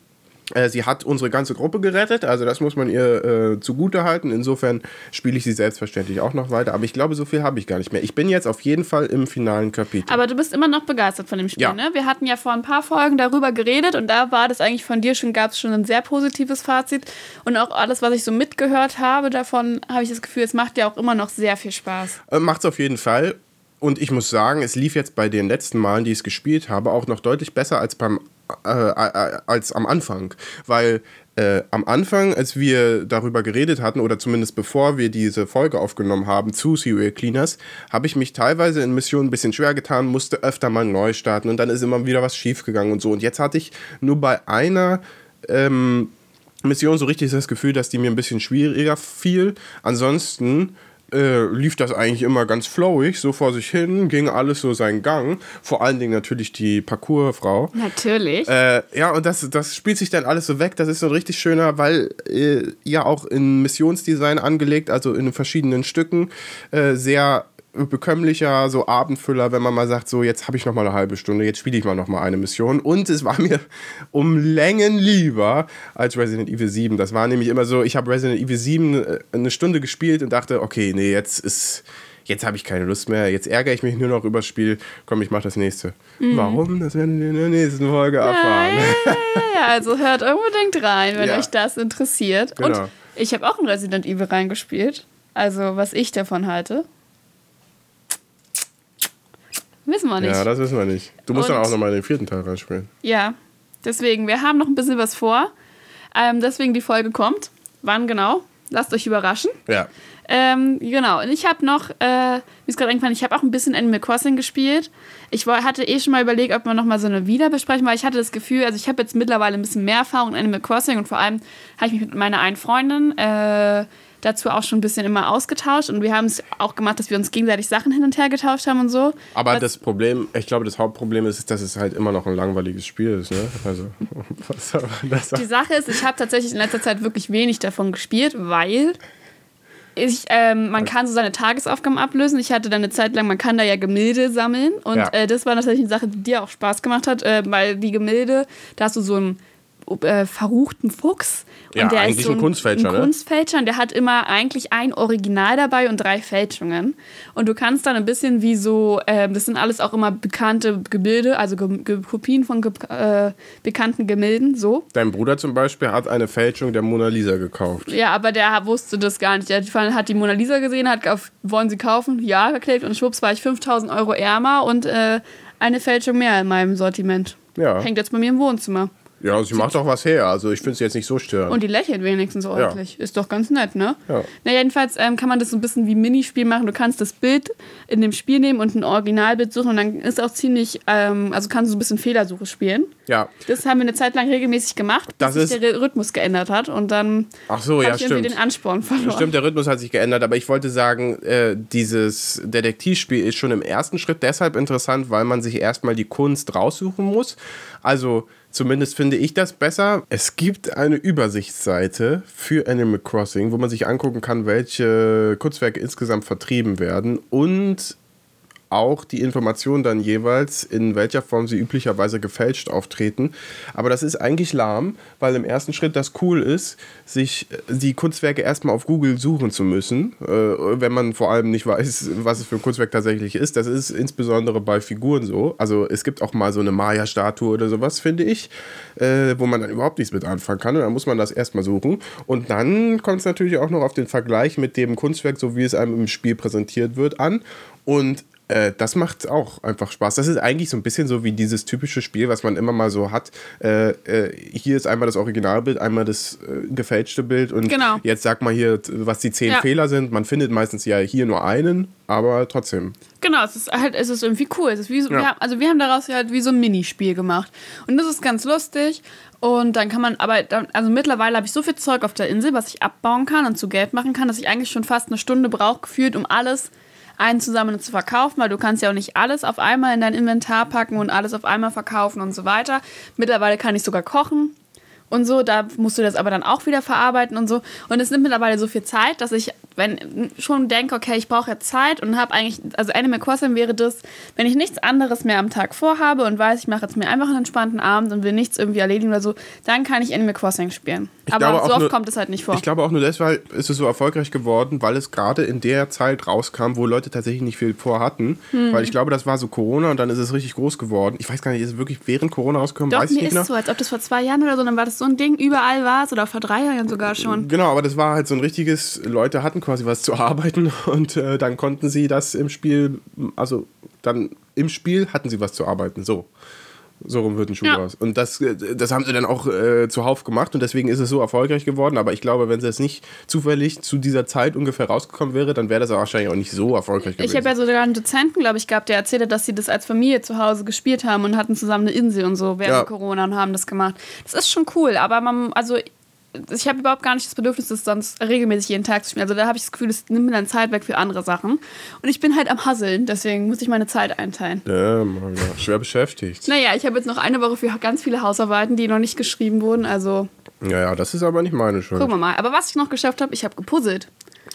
äh, sie hat unsere ganze Gruppe gerettet. Also das muss man ihr äh, zugute halten. Insofern spiele ich sie selbstverständlich auch noch weiter. Aber ich glaube, so viel habe ich gar nicht mehr. Ich bin jetzt auf jeden Fall im finalen Kapitel. Aber du bist immer noch begeistert von dem Spiel, Ja. ne? Wir hatten ja vor ein paar Folgen darüber geredet und da war das eigentlich von dir schon, gab es schon ein sehr positives Fazit. Und auch alles, was ich so mitgehört habe davon, habe ich das Gefühl, es macht ja auch immer noch sehr viel Spaß. Äh, Macht's auf jeden Fall. Und ich muss sagen, es lief jetzt bei den letzten Malen, die ich es gespielt habe, auch noch deutlich besser als beim äh, äh, als am Anfang, weil äh, am Anfang, als wir darüber geredet hatten oder zumindest bevor wir diese Folge aufgenommen haben zu Serial Cleaners, habe ich mich teilweise in Missionen ein bisschen schwer getan, musste öfter mal neu starten und dann ist immer wieder was schief gegangen und so. Und jetzt hatte ich nur bei einer ähm, Mission so richtig das Gefühl, dass die mir ein bisschen schwieriger fiel. Ansonsten äh, lief das eigentlich immer ganz flowig, so vor sich hin, ging alles so seinen Gang. Vor allen Dingen natürlich die Parcoursfrau. Natürlich. Äh, ja, und das, das spielt sich dann alles so weg. Das ist so ein richtig schöner, weil äh, ja auch in Missionsdesign angelegt, also in verschiedenen Stücken, äh, sehr bekömmlicher, so Abendfüller, wenn man mal sagt, so jetzt habe ich noch mal eine halbe Stunde, jetzt spiele ich mal noch mal eine Mission. Und es war mir um Längen lieber als Resident Evil 7. Das war nämlich immer so, ich habe Resident Evil 7 äh, eine Stunde gespielt und dachte, okay, nee, jetzt ist jetzt habe ich keine Lust mehr, jetzt ärgere ich mich nur noch übers Spiel, komm, ich mache das nächste. Warum? Das werden wir in der nächsten Folge erfahren. ja, ja, ja, also hört unbedingt rein, wenn euch das interessiert. Genau. Und ich habe auch in Resident Evil reingespielt. Also, was ich davon halte. Wissen wir nicht. Ja, das wissen wir nicht. Du musst Und- dann auch nochmal in den vierten Teil reinspielen. Ja, deswegen, wir haben noch ein bisschen was vor. Ähm, deswegen die Folge kommt. Wann genau? Lasst euch überraschen. Ja. Ähm, genau, und ich habe noch, äh, mir ist gerade eingefallen, ich habe auch ein bisschen Animal Crossing gespielt. Ich war, hatte eh schon mal überlegt, ob man noch mal so eine Wiederbesprechung, weil ich hatte das Gefühl, also ich habe jetzt mittlerweile ein bisschen mehr Erfahrung in Animal Crossing und vor allem habe ich mich mit meiner einen Freundin äh, dazu auch schon ein bisschen immer ausgetauscht und wir haben es auch gemacht, dass wir uns gegenseitig Sachen hin und her getauscht haben und so. Aber Was- das Problem, ich glaube, das Hauptproblem ist, dass es halt immer noch ein langweiliges Spiel ist. Ne? Also, was soll man da Die? Sache ist, ich habe tatsächlich in letzter Zeit wirklich wenig davon gespielt, weil ich, ähm, man kann so seine Tagesaufgaben ablösen. Ich hatte dann eine Zeit lang, man kann da ja Gemälde sammeln. Und Ja. äh, das war natürlich eine Sache, die dir auch Spaß gemacht hat, äh, weil die Gemälde, da hast du so einen äh, verruchten Fuchs. Und Ja, der eigentlich ist so ein Kunstfälscher, ein ne? Kunstfälscher und der hat immer eigentlich ein Original dabei und drei Fälschungen. Und du kannst dann ein bisschen wie so, ähm, das sind alles auch immer bekannte Gebilde, also Ge Ge Kopien von ge äh, bekannten Gemälden, so. Dein Bruder zum Beispiel hat eine Fälschung der Mona Lisa gekauft. Ja, aber der wusste das gar nicht. Der hat die Mona Lisa gesehen, hat auf, wollen sie kaufen? Ja, geklickt und schwupps war ich 5000 Euro ärmer und äh, eine Fälschung mehr in meinem Sortiment. Ja. Hängt jetzt bei mir im Wohnzimmer. Ja, sie macht auch was her. Also ich finde es jetzt nicht so störend. Und die lächelt wenigstens ordentlich. Ja. Ist doch ganz nett, ne? Ja. Na, jedenfalls ähm, kann man das so ein bisschen wie Minispiel machen. Du kannst das Bild in dem Spiel nehmen und ein Originalbild suchen und dann ist auch ziemlich, ähm, also kannst du so ein bisschen Fehlersuche spielen. ja. Das haben wir eine Zeit lang regelmäßig gemacht, bis Das sich ist- der Rhythmus geändert hat und dann Ach so, ja, ich irgendwie stimmt. den Ansporn verloren. Stimmt, der Rhythmus hat sich geändert, aber ich wollte sagen, äh, dieses Detektivspiel ist schon im ersten Schritt deshalb interessant, weil man sich erstmal die Kunst raussuchen muss. Also zumindest finde ich das besser. Es gibt eine Übersichtsseite für Animal Crossing, wo man sich angucken kann, welche Kunstwerke insgesamt vertrieben werden und auch die Informationen dann jeweils, in welcher Form sie üblicherweise gefälscht auftreten. Aber das ist eigentlich lahm, weil im ersten Schritt das cool ist, sich die Kunstwerke erstmal auf Google suchen zu müssen, äh, wenn man vor allem nicht weiß, was es für ein Kunstwerk tatsächlich ist. Das ist insbesondere bei Figuren so. Also es gibt auch mal so eine Maya-Statue oder sowas, finde ich, äh, wo man dann überhaupt nichts mit anfangen kann. Und dann muss man das erstmal suchen. Und dann kommt es natürlich auch noch auf den Vergleich mit dem Kunstwerk, so wie es einem im Spiel präsentiert wird, an. Und äh, das macht auch einfach Spaß. Das ist eigentlich so ein bisschen so wie dieses typische Spiel, was man immer mal so hat. Äh, äh, hier ist einmal das Originalbild, einmal das äh, gefälschte Bild und Genau. jetzt sag mal hier, was die zehn Ja. Fehler sind. Man findet meistens ja hier nur einen, aber trotzdem. Genau, es ist halt, es ist irgendwie cool. Es ist wie so, Ja. wir haben, also wir haben daraus halt wie so ein Minispiel gemacht. Und das ist ganz lustig. Und dann kann man, aber dann, also mittlerweile habe ich so viel Zeug auf der Insel, was ich abbauen kann und zu Geld machen kann, dass ich eigentlich schon fast eine Stunde brauche, gefühlt, um alles einzusammeln und zu verkaufen, weil du kannst ja auch nicht alles auf einmal in dein Inventar packen und alles auf einmal verkaufen und so weiter. Mittlerweile kann ich sogar kochen und so, da musst du das aber dann auch wieder verarbeiten und so. Und es nimmt mittlerweile so viel Zeit, dass ich, wenn schon denke, okay, ich brauche jetzt Zeit und habe eigentlich, also Animal Crossing wäre das, wenn ich nichts anderes mehr am Tag vorhabe und weiß, ich mache jetzt mir einfach einen entspannten Abend und will nichts irgendwie erledigen oder so, dann kann ich Animal Crossing spielen. Ich aber so oft nur- kommt es halt nicht vor. Ich glaube auch nur deshalb ist es so erfolgreich geworden, weil es gerade in der Zeit rauskam, wo Leute tatsächlich nicht viel vorhatten. Hm. Weil ich glaube, das war so Corona und dann ist es richtig groß geworden. Ich weiß gar nicht, ist es wirklich während Corona rausgekommen? Doch, weiß ich mir nicht ist genau. so, als ob das vor zwei Jahren oder so, dann war das so ein Ding, überall war es oder vor drei Jahren sogar schon. Genau, aber das war halt so ein richtiges, Leute hatten quasi was zu arbeiten und äh, dann konnten sie das im Spiel, also dann im Spiel hatten sie was zu arbeiten, so. So rum wird ein Schuh Ja. raus. Und das, äh, das haben sie dann auch äh, zuhauf gemacht und deswegen ist es so erfolgreich geworden. Aber ich glaube, wenn es nicht zufällig zu dieser Zeit ungefähr rausgekommen wäre, dann wäre das auch wahrscheinlich auch nicht so erfolgreich gewesen. Ich habe ja sogar einen Dozenten, glaube ich, gehabt, der erzählte, dass sie das als Familie zu Hause gespielt haben und hatten zusammen eine Insel und so während Ja. Corona und haben das gemacht. Das ist schon cool, aber man, also ich habe überhaupt gar nicht das Bedürfnis, das sonst regelmäßig jeden Tag zu spielen. Also da habe ich das Gefühl, es nimmt mir dann Zeit weg für andere Sachen. Und ich bin halt am Hasseln, deswegen muss ich meine Zeit einteilen. ja, Mann, schwer beschäftigt. Naja, ich habe jetzt noch eine Woche für ganz viele Hausarbeiten, die noch nicht geschrieben wurden. Also Ja, ja, das ist aber nicht meine Schuld. gucken wir mal. Aber was ich noch geschafft habe, ich habe gepuzzelt.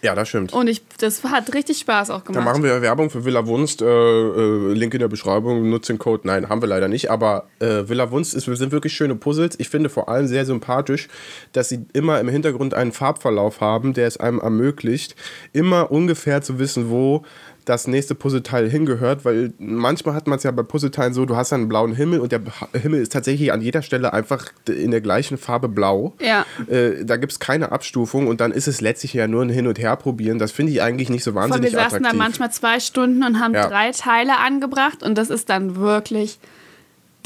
Ja, das stimmt. Und ich, das hat richtig Spaß auch gemacht. machen wir Werbung für Villa Wunst. Äh, äh, Link in der Beschreibung, nutzt den Code. Nein, haben wir leider nicht. Aber äh, Villa Wunst ist, sind wirklich schöne Puzzles. Ich finde vor allem sehr sympathisch, dass sie immer im Hintergrund einen Farbverlauf haben, der es einem ermöglicht, immer ungefähr zu wissen, wo das nächste Puzzleteil hingehört, weil manchmal hat man es ja bei Puzzleteilen so, du hast einen blauen Himmel und der Himmel ist tatsächlich an jeder Stelle einfach in der gleichen Farbe blau. Ja. Äh, da gibt es keine Abstufung und dann ist es letztlich ja nur ein Hin- und Herprobieren. Das finde ich eigentlich nicht so Vor, wahnsinnig wir saßen da manchmal zwei Stunden und haben Ja. drei Teile angebracht und das ist dann wirklich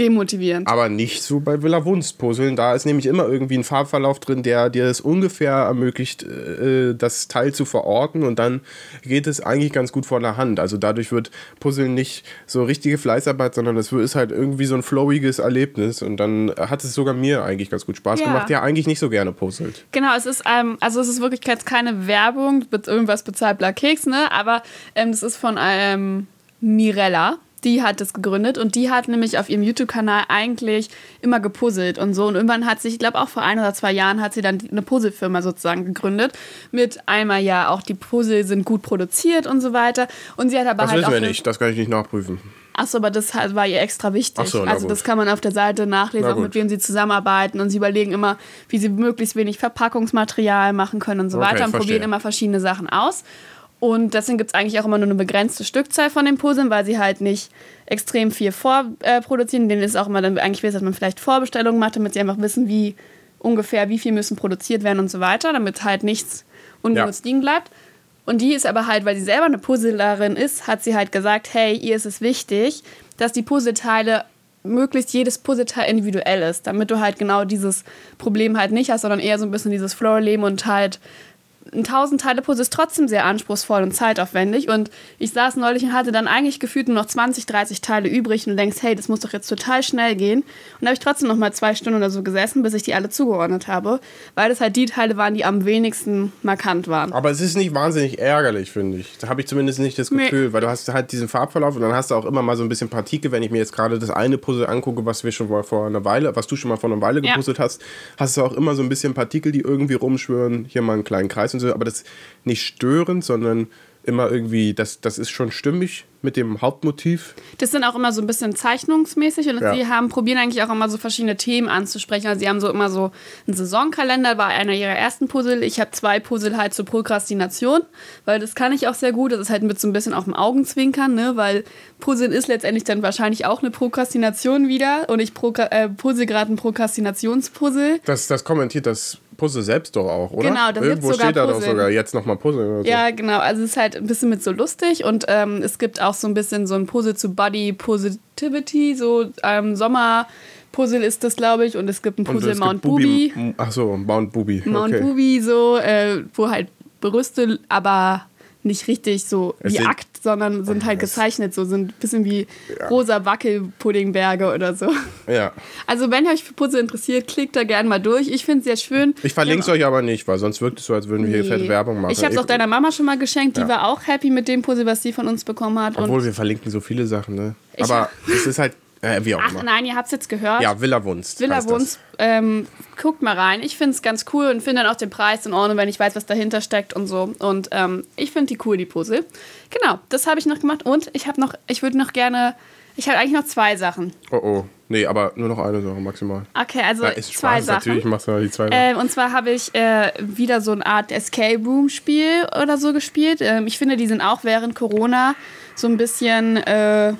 demotivierend. Aber nicht so bei Villa Wunst puzzeln. Da ist nämlich immer irgendwie ein Farbverlauf drin, der dir es ungefähr ermöglicht, äh, das Teil zu verorten. Und dann geht es eigentlich ganz gut von der Hand. Also dadurch wird Puzzeln nicht so richtige Fleißarbeit, sondern es ist halt irgendwie so ein flowiges Erlebnis. Und dann hat es sogar mir eigentlich ganz gut Spaß Ja. gemacht, der eigentlich nicht so gerne puzzelt. Genau, es ist, ähm, also es ist wirklich jetzt keine Werbung, mit irgendwas bezahlter Keks, ne? Aber ähm, das ist von ähm, Mirella. Die hat das gegründet und die hat nämlich auf ihrem YouTube-Kanal eigentlich immer gepuzzelt und so. Und irgendwann hat sich, ich glaube auch vor ein oder zwei Jahren, hat sie dann eine Puzzlefirma sozusagen gegründet. Mit einmal ja auch die Puzzle sind gut produziert und so weiter. Und sie hat aber Das halt wissen auch wir nicht, das kann ich nicht nachprüfen. Achso, aber das war ihr extra wichtig. So, also das kann man auf der Seite nachlesen, mit wem sie zusammenarbeiten und sie überlegen immer, wie sie möglichst wenig Verpackungsmaterial machen können und so Okay, weiter und verstehe. probieren immer verschiedene Sachen aus. Und deswegen gibt es eigentlich auch immer nur eine begrenzte Stückzahl von den Puzzeln, weil sie halt nicht extrem viel vorproduzieren. Denen ist auch immer dann eigentlich wichtig, dass man vielleicht Vorbestellungen macht, damit sie einfach wissen, wie ungefähr, wie viel müssen produziert werden und so weiter, damit halt nichts ungenutzt liegen bleibt. Und die ist aber halt, weil sie selber eine Puzzlerin ist, hat sie halt gesagt, hey, ihr ist es wichtig, dass die Puzzleteile möglichst jedes Puzzleteil individuell ist, damit du halt genau dieses Problem halt nicht hast, sondern eher so ein bisschen dieses Floor-Leben und halt ein 1000 Teile Puzzle ist trotzdem sehr anspruchsvoll und zeitaufwendig. Und ich saß neulich und hatte dann eigentlich gefühlt nur noch 20, 30 Teile übrig und denkst, hey, das muss doch jetzt total schnell gehen. Und da habe ich trotzdem noch mal zwei Stunden oder so gesessen, bis ich die alle zugeordnet habe, weil das halt die Teile waren, die am wenigsten markant waren. Aber es ist nicht wahnsinnig ärgerlich, finde ich. Da habe ich zumindest nicht das Gefühl, nee. weil du hast halt diesen Farbverlauf und dann hast du auch immer mal so ein bisschen Partikel. Wenn ich mir jetzt gerade das eine Puzzle angucke, was wir schon mal vor einer Weile, was du schon mal vor einer Weile gepuzzelt ja. hast, hast du auch immer so ein bisschen Partikel, die irgendwie rumschwören. Hier mal einen kleinen Kreis und so. Aber das nicht störend, sondern immer irgendwie, das, das ist schon stimmig mit dem Hauptmotiv. Das sind auch immer so ein bisschen zeichnungsmäßig und ja. sie haben, probieren eigentlich auch immer so verschiedene Themen anzusprechen. Also sie haben so immer so einen Saisonkalender, war einer ihrer ersten Puzzle. Ich habe zwei Puzzle halt zur Prokrastination, weil das kann ich auch sehr gut. Das ist halt mit so ein bisschen auf dem Augenzwinkern, ne? weil Puzzle ist letztendlich dann wahrscheinlich auch eine Prokrastination wieder und ich äh, puzzle gerade ein Prokrastinationspuzzle. Das, das kommentiert das Puzzle selbst doch auch, oder? Genau, da Irgendwo steht da doch sogar jetzt nochmal Puzzle. So. Ja, genau. Also es ist halt ein bisschen mit so lustig und ähm, es gibt auch so ein bisschen so ein Puzzle zu Body Positivity, so ähm, Sommer. Puzzle ist das, glaube ich, und es gibt ein Puzzle Mount Booby. Ach so, Mount Booby. Mount okay. Booby, so, äh, wo halt Brüste, aber nicht richtig so es wie Akt, sondern sind halt gezeichnet, so sind ein bisschen wie ja. rosa Wackelpuddingberge oder so. Ja. Also wenn ihr euch für Puzzle interessiert, klickt da gerne mal durch. Ich finde es sehr schön. Ich verlinke es euch aber nicht, weil sonst wirkt es so, als würden wir nee. hier fette Werbung machen. Ich habe es auch deiner Mama schon mal geschenkt, die ja. war auch happy mit dem Puzzle, was sie von uns bekommen hat. Obwohl wir verlinken so viele Sachen, ne? Aber es ist halt äh, wie auch Ach immer. nein, ihr habt es jetzt gehört. Ja, Villa Wunst. Villa Wunst. Ähm, guckt mal rein. Ich finde es ganz cool und finde dann auch den Preis in Ordnung, wenn ich weiß, was dahinter steckt und so. Und ähm, ich finde die cool, die Puzzle. Genau, das habe ich noch gemacht. Und ich habe noch, ich würde noch gerne, ich habe eigentlich noch zwei Sachen. Oh oh. Nee, aber nur noch eine Sache maximal. Okay, also ja, zwei Spaß, Sachen. Natürlich machst du die zwei ähm, Und zwar habe ich äh, wieder so eine Art Escape Room Spiel oder so gespielt. Ähm, ich finde, die sind auch während Corona so ein bisschen äh,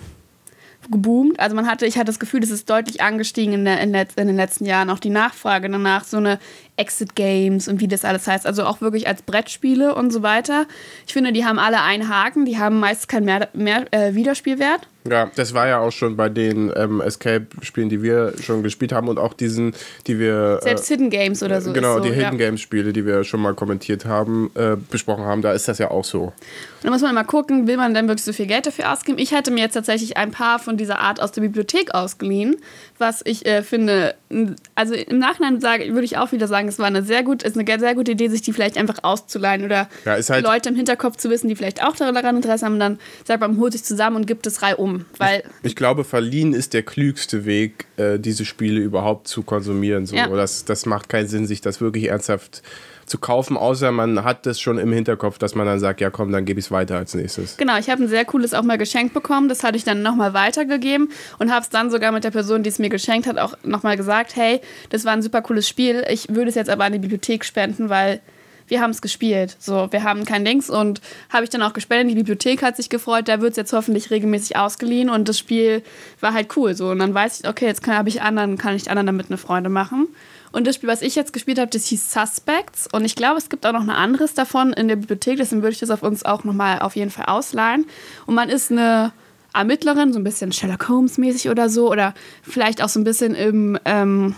geboomt. Also man hatte, ich hatte das Gefühl, das ist deutlich angestiegen in, der, in, der, in den letzten Jahren. Auch die Nachfrage danach, so eine Exit Games und wie das alles heißt. Also auch wirklich als Brettspiele und so weiter. Ich finde, die haben alle einen Haken, die haben meist keinen mehr, mehr äh, Wiederspielwert. Ja, das war ja auch schon bei den ähm, Escape-Spielen, die wir schon gespielt haben und auch diesen, die wir. Äh, Selbst äh, Hidden Games oder so. Genau, so, die Hidden ja. Games-Spiele, die wir schon mal kommentiert haben, äh, besprochen haben, da ist das ja auch so. Und da muss man mal gucken, will man denn wirklich so viel Geld dafür ausgeben? Ich hätte mir jetzt tatsächlich ein paar von dieser Art aus der Bibliothek ausgeliehen, was ich äh, finde, also im Nachhinein sage, würde ich auch wieder sagen, es war eine sehr gut, ist eine sehr gute Idee, sich die vielleicht einfach auszuleihen oder ja, halt Leute im Hinterkopf zu wissen, die vielleicht auch daran Interesse haben, dann sagt man, holt sich zusammen und gibt es Weil ich, ich glaube, verliehen ist der klügste Weg, äh, diese Spiele überhaupt zu konsumieren. So. Ja. Das, das macht keinen Sinn, sich das wirklich ernsthaft zu kaufen, außer man hat das schon im Hinterkopf, dass man dann sagt, ja komm, dann gebe ich es weiter als nächstes. Genau, ich habe ein sehr cooles auch mal geschenkt bekommen, das hatte ich dann nochmal weitergegeben und habe es dann sogar mit der Person, die es mir geschenkt hat, auch nochmal gesagt, hey, das war ein super cooles Spiel, ich würde es jetzt aber an die Bibliothek spenden, weil wir haben es gespielt. So, wir haben kein Links und habe ich dann auch gespendet. Die Bibliothek hat sich gefreut, da wird es jetzt hoffentlich regelmäßig ausgeliehen und das Spiel war halt cool. So, und dann weiß ich, okay, jetzt kann, ich anderen, kann ich anderen damit eine Freude machen. Und das Spiel, was ich jetzt gespielt habe, das hieß Suspects. Und ich glaube, es gibt auch noch ein anderes davon in der Bibliothek. Deswegen würde ich das auf uns auch nochmal auf jeden Fall ausleihen. Und man ist eine Ermittlerin, so ein bisschen Sherlock Holmes-mäßig oder so. Oder vielleicht auch so ein bisschen im. Ähm,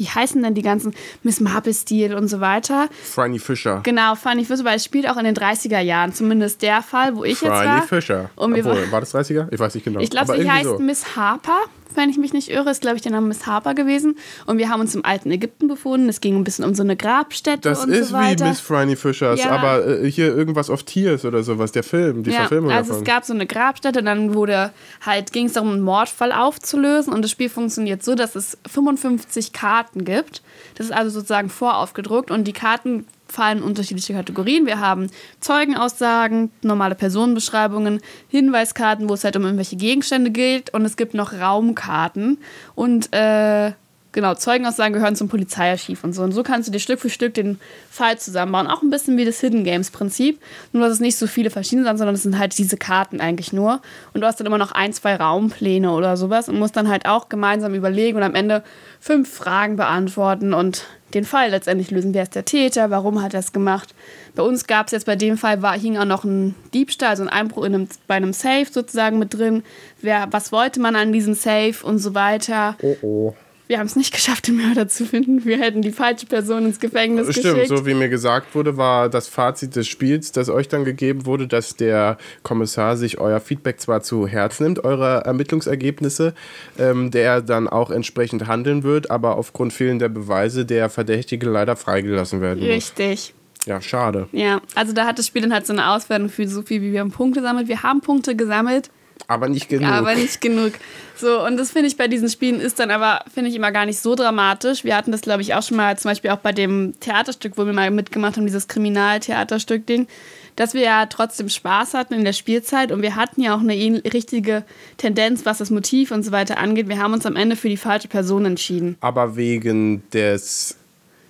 wie heißen denn die ganzen Miss Marple-Stil und so weiter? Franny Fischer. Genau, Franny Fischer, weil es spielt auch in den 30er Jahren, zumindest der Fall, wo ich Franny jetzt war. Franny Fischer. Und Obwohl, war das 30er? Ich weiß nicht genau. Ich glaube, sie heißt so. Miss Harper wenn ich mich nicht irre, ist, glaube ich, der Name Miss Harper gewesen. Und wir haben uns im alten Ägypten befunden. Es ging ein bisschen um so eine Grabstätte das und so weiter. Ist wie Miss Franny Fischers, ja. aber äh, hier irgendwas auf Tiers oder sowas, der Film, die ja, Verfilmung also davon. es gab so eine Grabstätte, dann wurde halt, ging es darum, einen Mordfall aufzulösen. Und das Spiel funktioniert so, dass es 55 Karten gibt. Das ist also sozusagen voraufgedruckt und die Karten fallen unterschiedliche Kategorien. Wir haben Zeugenaussagen, normale Personenbeschreibungen, Hinweiskarten, wo es halt um irgendwelche Gegenstände geht und es gibt noch Raumkarten und äh, genau, Zeugenaussagen gehören zum Polizeiarchiv und so. Und so kannst du dir Stück für Stück den Fall zusammenbauen. Auch ein bisschen wie das Hidden Games Prinzip. Nur, dass es nicht so viele verschiedene sind, sondern es sind halt diese Karten eigentlich nur. Und du hast dann immer noch ein, zwei Raumpläne oder sowas und musst dann halt auch gemeinsam überlegen und am Ende fünf Fragen beantworten und den Fall letztendlich lösen. Wer ist der Täter? Warum hat er es gemacht? Bei uns gab es jetzt bei dem Fall, war, hing auch noch ein Diebstahl, also ein Einbruch in einem, bei einem Safe sozusagen mit drin. Wer, was wollte man an diesem Safe und so weiter. Oh oh. Wir haben es nicht geschafft, den Mörder zu finden. Wir hätten die falsche Person ins Gefängnis Stimmt, geschickt. so wie mir gesagt wurde, war das Fazit des Spiels, das euch dann gegeben wurde, dass der Kommissar sich euer Feedback zwar zu Herz nimmt, eure Ermittlungsergebnisse, ähm, der dann auch entsprechend handeln wird, aber aufgrund fehlender Beweise der Verdächtige leider freigelassen werden muss. Richtig. Ja, schade. Ja, also da hat das Spiel dann halt so eine Auswertung für so viel, wie wir haben Punkte gesammelt. Wir haben Punkte gesammelt, Aber nicht genug. aber nicht genug. So, und das finde ich bei diesen Spielen ist dann aber, finde ich immer gar nicht so dramatisch. Wir hatten das, glaube ich, auch schon mal, zum Beispiel auch bei dem Theaterstück, wo wir mal mitgemacht haben, dieses Kriminaltheaterstück-Ding, dass wir ja trotzdem Spaß hatten in der Spielzeit und wir hatten ja auch eine richtige Tendenz, was das Motiv und so weiter angeht. Wir haben uns am Ende für die falsche Person entschieden. aber wegen des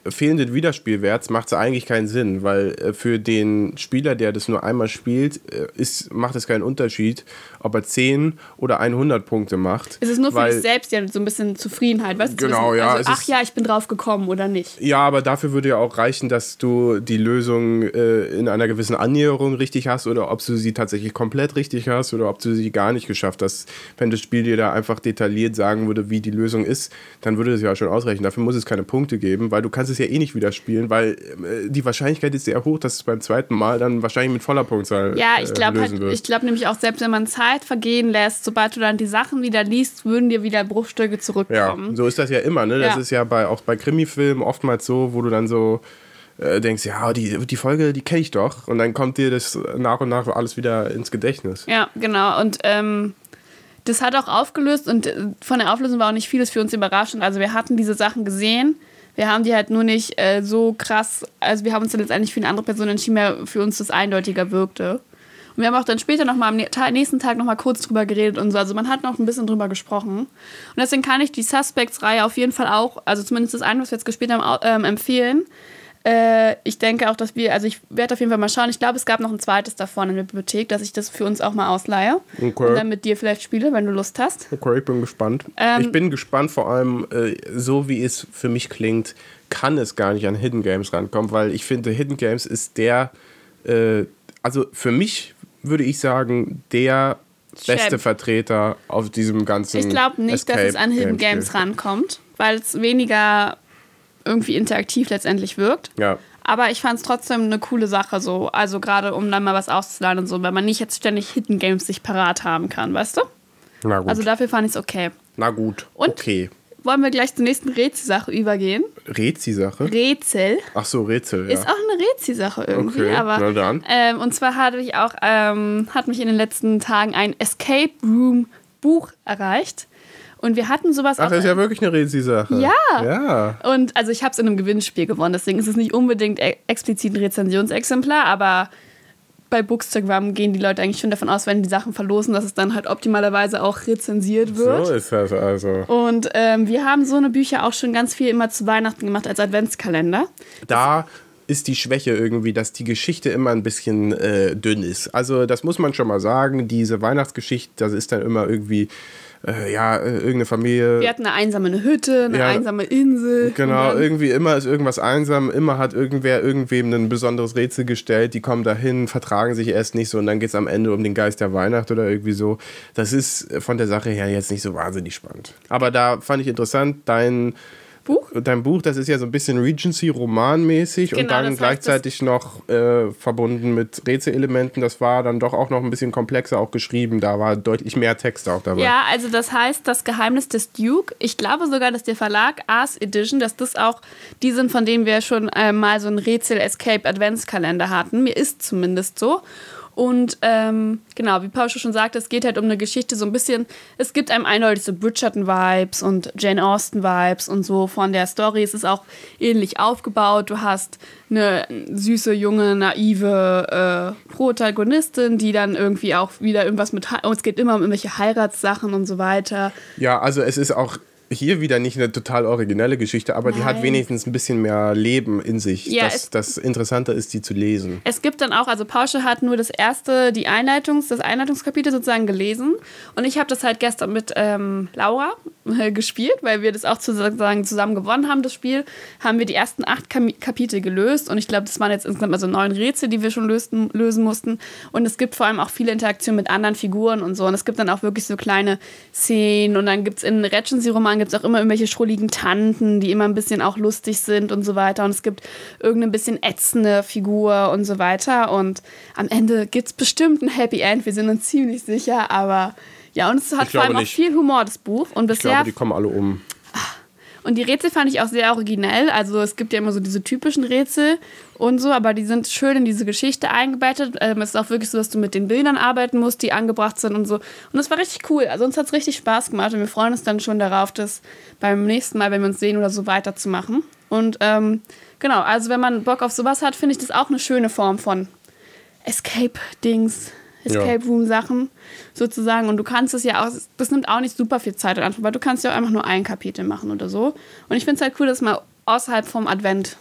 fehlenden Wiederspielwerts macht es eigentlich keinen Sinn, weil äh, für den Spieler, der das nur einmal spielt, äh, ist, macht es keinen Unterschied, ob er 10 oder 100 Punkte macht. Es ist nur für dich selbst ja so ein bisschen Zufriedenheit, weißt du? Genau, wissen, ja, Also, es ach ist- ja, ich bin drauf gekommen oder nicht. Ja, aber dafür würde ja auch reichen, dass du die Lösung äh, in einer gewissen Annäherung richtig hast oder ob du sie tatsächlich komplett richtig hast oder ob du sie gar nicht geschafft hast. Wenn das Spiel dir da einfach detailliert sagen würde, wie die Lösung ist, dann würde das ja schon ausreichen. Dafür muss es keine Punkte geben, weil du kannst es ja eh nicht wieder spielen, weil äh, die Wahrscheinlichkeit ist sehr hoch, dass es beim zweiten Mal dann wahrscheinlich mit voller Punktzahl Ja, ich äh, glaube lösen halt, ich glaube nämlich auch, selbst wenn man Zeit vergehen lässt, sobald du dann die Sachen wieder liest, würden dir wieder Bruchstücke Ja, zurückkommen. so ist das ja immer, ne? Das Ja. ist ja bei, auch bei Krimifilmen oftmals so, wo du dann so äh, denkst, ja, die, die Folge, die kenne ich doch. Und dann kommt dir das nach und nach alles wieder ins Gedächtnis. Ja, genau. Und ähm, das hat auch aufgelöst und äh, von der Auflösung war auch nicht vieles für uns überraschend. Also wir hatten diese Sachen gesehen. Wir haben die halt nur nicht äh, so krass, also wir haben uns dann letztendlich für eine andere Person entschieden, mehr für uns das eindeutiger wirkte. Und wir haben auch dann später nochmal am nächsten Tag nochmal kurz drüber geredet und so. Also man hat noch ein bisschen drüber gesprochen. Und deswegen kann ich die Suspects-Reihe auf jeden Fall auch, also zumindest das eine, was wir jetzt gespielt haben, ähm, empfehlen. Äh, ich denke auch, dass wir, also ich werde auf jeden Fall mal schauen. Ich glaube, es gab noch ein zweites davon in der Bibliothek, dass ich das für uns auch mal ausleihe. Okay. Und dann mit dir vielleicht spiele, wenn du Lust hast. Okay, ich bin gespannt. Ähm, ich bin gespannt, vor allem, äh, so wie es für mich klingt, kann es gar nicht an Hidden Games rankommen, weil ich finde, Hidden Games ist der, äh, also für mich würde ich sagen, der beste Champ. Vertreter auf diesem ganzen. Ich glaube nicht, dass es an Hidden Escape-Game-Spiel. Games rankommt, weil es weniger irgendwie interaktiv letztendlich wirkt. Ja. Aber ich fand es trotzdem eine coole Sache so. Also gerade um dann mal was auszuleihen und so, weil man nicht jetzt ständig Hidden Games sich parat haben kann, weißt du? Na gut. Also dafür fand ich es okay. Na gut. Und? Okay. Wollen wir gleich zur nächsten Rätselsache übergehen? Rezi-Sache? Rätsel Ach so, Rätsel, ja. ist auch eine Rätselsache irgendwie, Okay, aber na dann. Ähm, und zwar hatte ich auch ähm, hat mich in den letzten Tagen ein Escape Room Buch erreicht und wir hatten sowas Ach, auch das ist ja wirklich eine Rezi-Sache. Ja. Ja. und also ich habe es in einem Gewinnspiel gewonnen, deswegen ist es nicht unbedingt e explizit ein Rezensionsexemplar, aber bei Bookstagram gehen die Leute eigentlich schon davon aus, wenn die Sachen verlosen, dass es dann halt optimalerweise auch rezensiert wird. So ist das also. Und ähm, wir haben so eine Bücher auch schon ganz viel immer zu Weihnachten gemacht als Adventskalender. da ist die Schwäche irgendwie, dass die Geschichte immer ein bisschen äh, dünn ist. Also das muss man schon mal sagen. Diese Weihnachtsgeschichte, das ist dann immer irgendwie, äh, ja, äh, irgendeine Familie. Wir hatten eine einsame Hütte, eine Ja. einsame Insel. Genau, irgendwie immer ist irgendwas einsam, immer hat irgendwer irgendwem ein besonderes Rätsel gestellt, die kommen dahin, vertragen sich erst nicht so und dann geht es am Ende um den Geist der Weihnacht oder irgendwie so. Das ist von der Sache her jetzt nicht so wahnsinnig spannend. Aber da fand ich interessant, dein Buch? Dein Buch, das ist ja so ein bisschen Regency-Romanmäßig und Genau, dann das heißt, gleichzeitig noch äh, verbunden mit Rätselelementen. Das war dann doch auch noch ein bisschen komplexer auch geschrieben. Da war deutlich mehr Text auch dabei. Ja, also das heißt das Geheimnis des Duke. Ich glaube sogar, dass der Verlag Ars Edition, dass das auch die sind, von denen wir schon äh, mal so einen Rätsel-Escape-Adventskalender hatten. Mir ist zumindest so. Und ähm, genau, wie Paul schon sagte, es geht halt um eine Geschichte so ein bisschen, es gibt einem eindeutig so Bridgerton-Vibes und Jane Austen-Vibes und so von der Story. Es ist auch ähnlich aufgebaut. Du hast eine süße, junge, naive äh, Protagonistin, die dann irgendwie auch wieder irgendwas mit, oh, es geht immer um irgendwelche Heiratssachen und so weiter. Ja, also es ist auch hier wieder nicht eine total originelle Geschichte, aber die hat Nein. wenigstens ein bisschen mehr Leben in sich. Ja, das, es- das Interessanter ist, die zu lesen. Es gibt dann auch, also Pausche hat nur das erste, die Einleitungs, das Einleitungskapitel sozusagen gelesen. Und ich habe das halt gestern mit ähm, Laura äh, gespielt, weil wir das auch sozusagen zusammen gewonnen haben, das Spiel. Haben wir die ersten acht Kam Kapitel gelöst. Und ich glaube, das waren jetzt insgesamt also neun Rätsel, die wir schon lösten, lösen mussten. Und es gibt vor allem auch viele Interaktionen mit anderen Figuren und so. Und es gibt dann auch wirklich so kleine Szenen. Und dann gibt es in Regency-Romanen gibt es auch immer irgendwelche schrulligen Tanten, die immer ein bisschen auch lustig sind und so weiter. Und es gibt irgendeine bisschen ätzende Figur und so weiter. Und am Ende gibt es bestimmt ein Happy End. Wir sind uns ziemlich sicher. Aber ja, und es hat Ich vor allem glaube auch nicht. viel Humor, das Buch. Und Ich bisher glaube, die kommen alle um. Und die Rätsel fand ich auch sehr originell. Also es gibt ja immer so diese typischen Rätsel und so, aber die sind schön in diese Geschichte eingebettet. Ähm, es ist auch wirklich so, dass du mit den Bildern arbeiten musst, die angebracht sind und so. Und das war richtig cool. Also uns hat es richtig Spaß gemacht und wir freuen uns dann schon darauf, das beim nächsten Mal, wenn wir uns sehen oder so, weiterzumachen. Und ähm, genau, also wenn man Bock auf sowas hat, finde ich das auch eine schöne Form von Escape-Dings. Escape Room Sachen sozusagen und du kannst es ja auch, das nimmt auch nicht super viel Zeit in Anspruch, weil du kannst ja auch einfach nur ein Kapitel machen oder so. Und ich finde es halt cool, dass es mal außerhalb vom Advent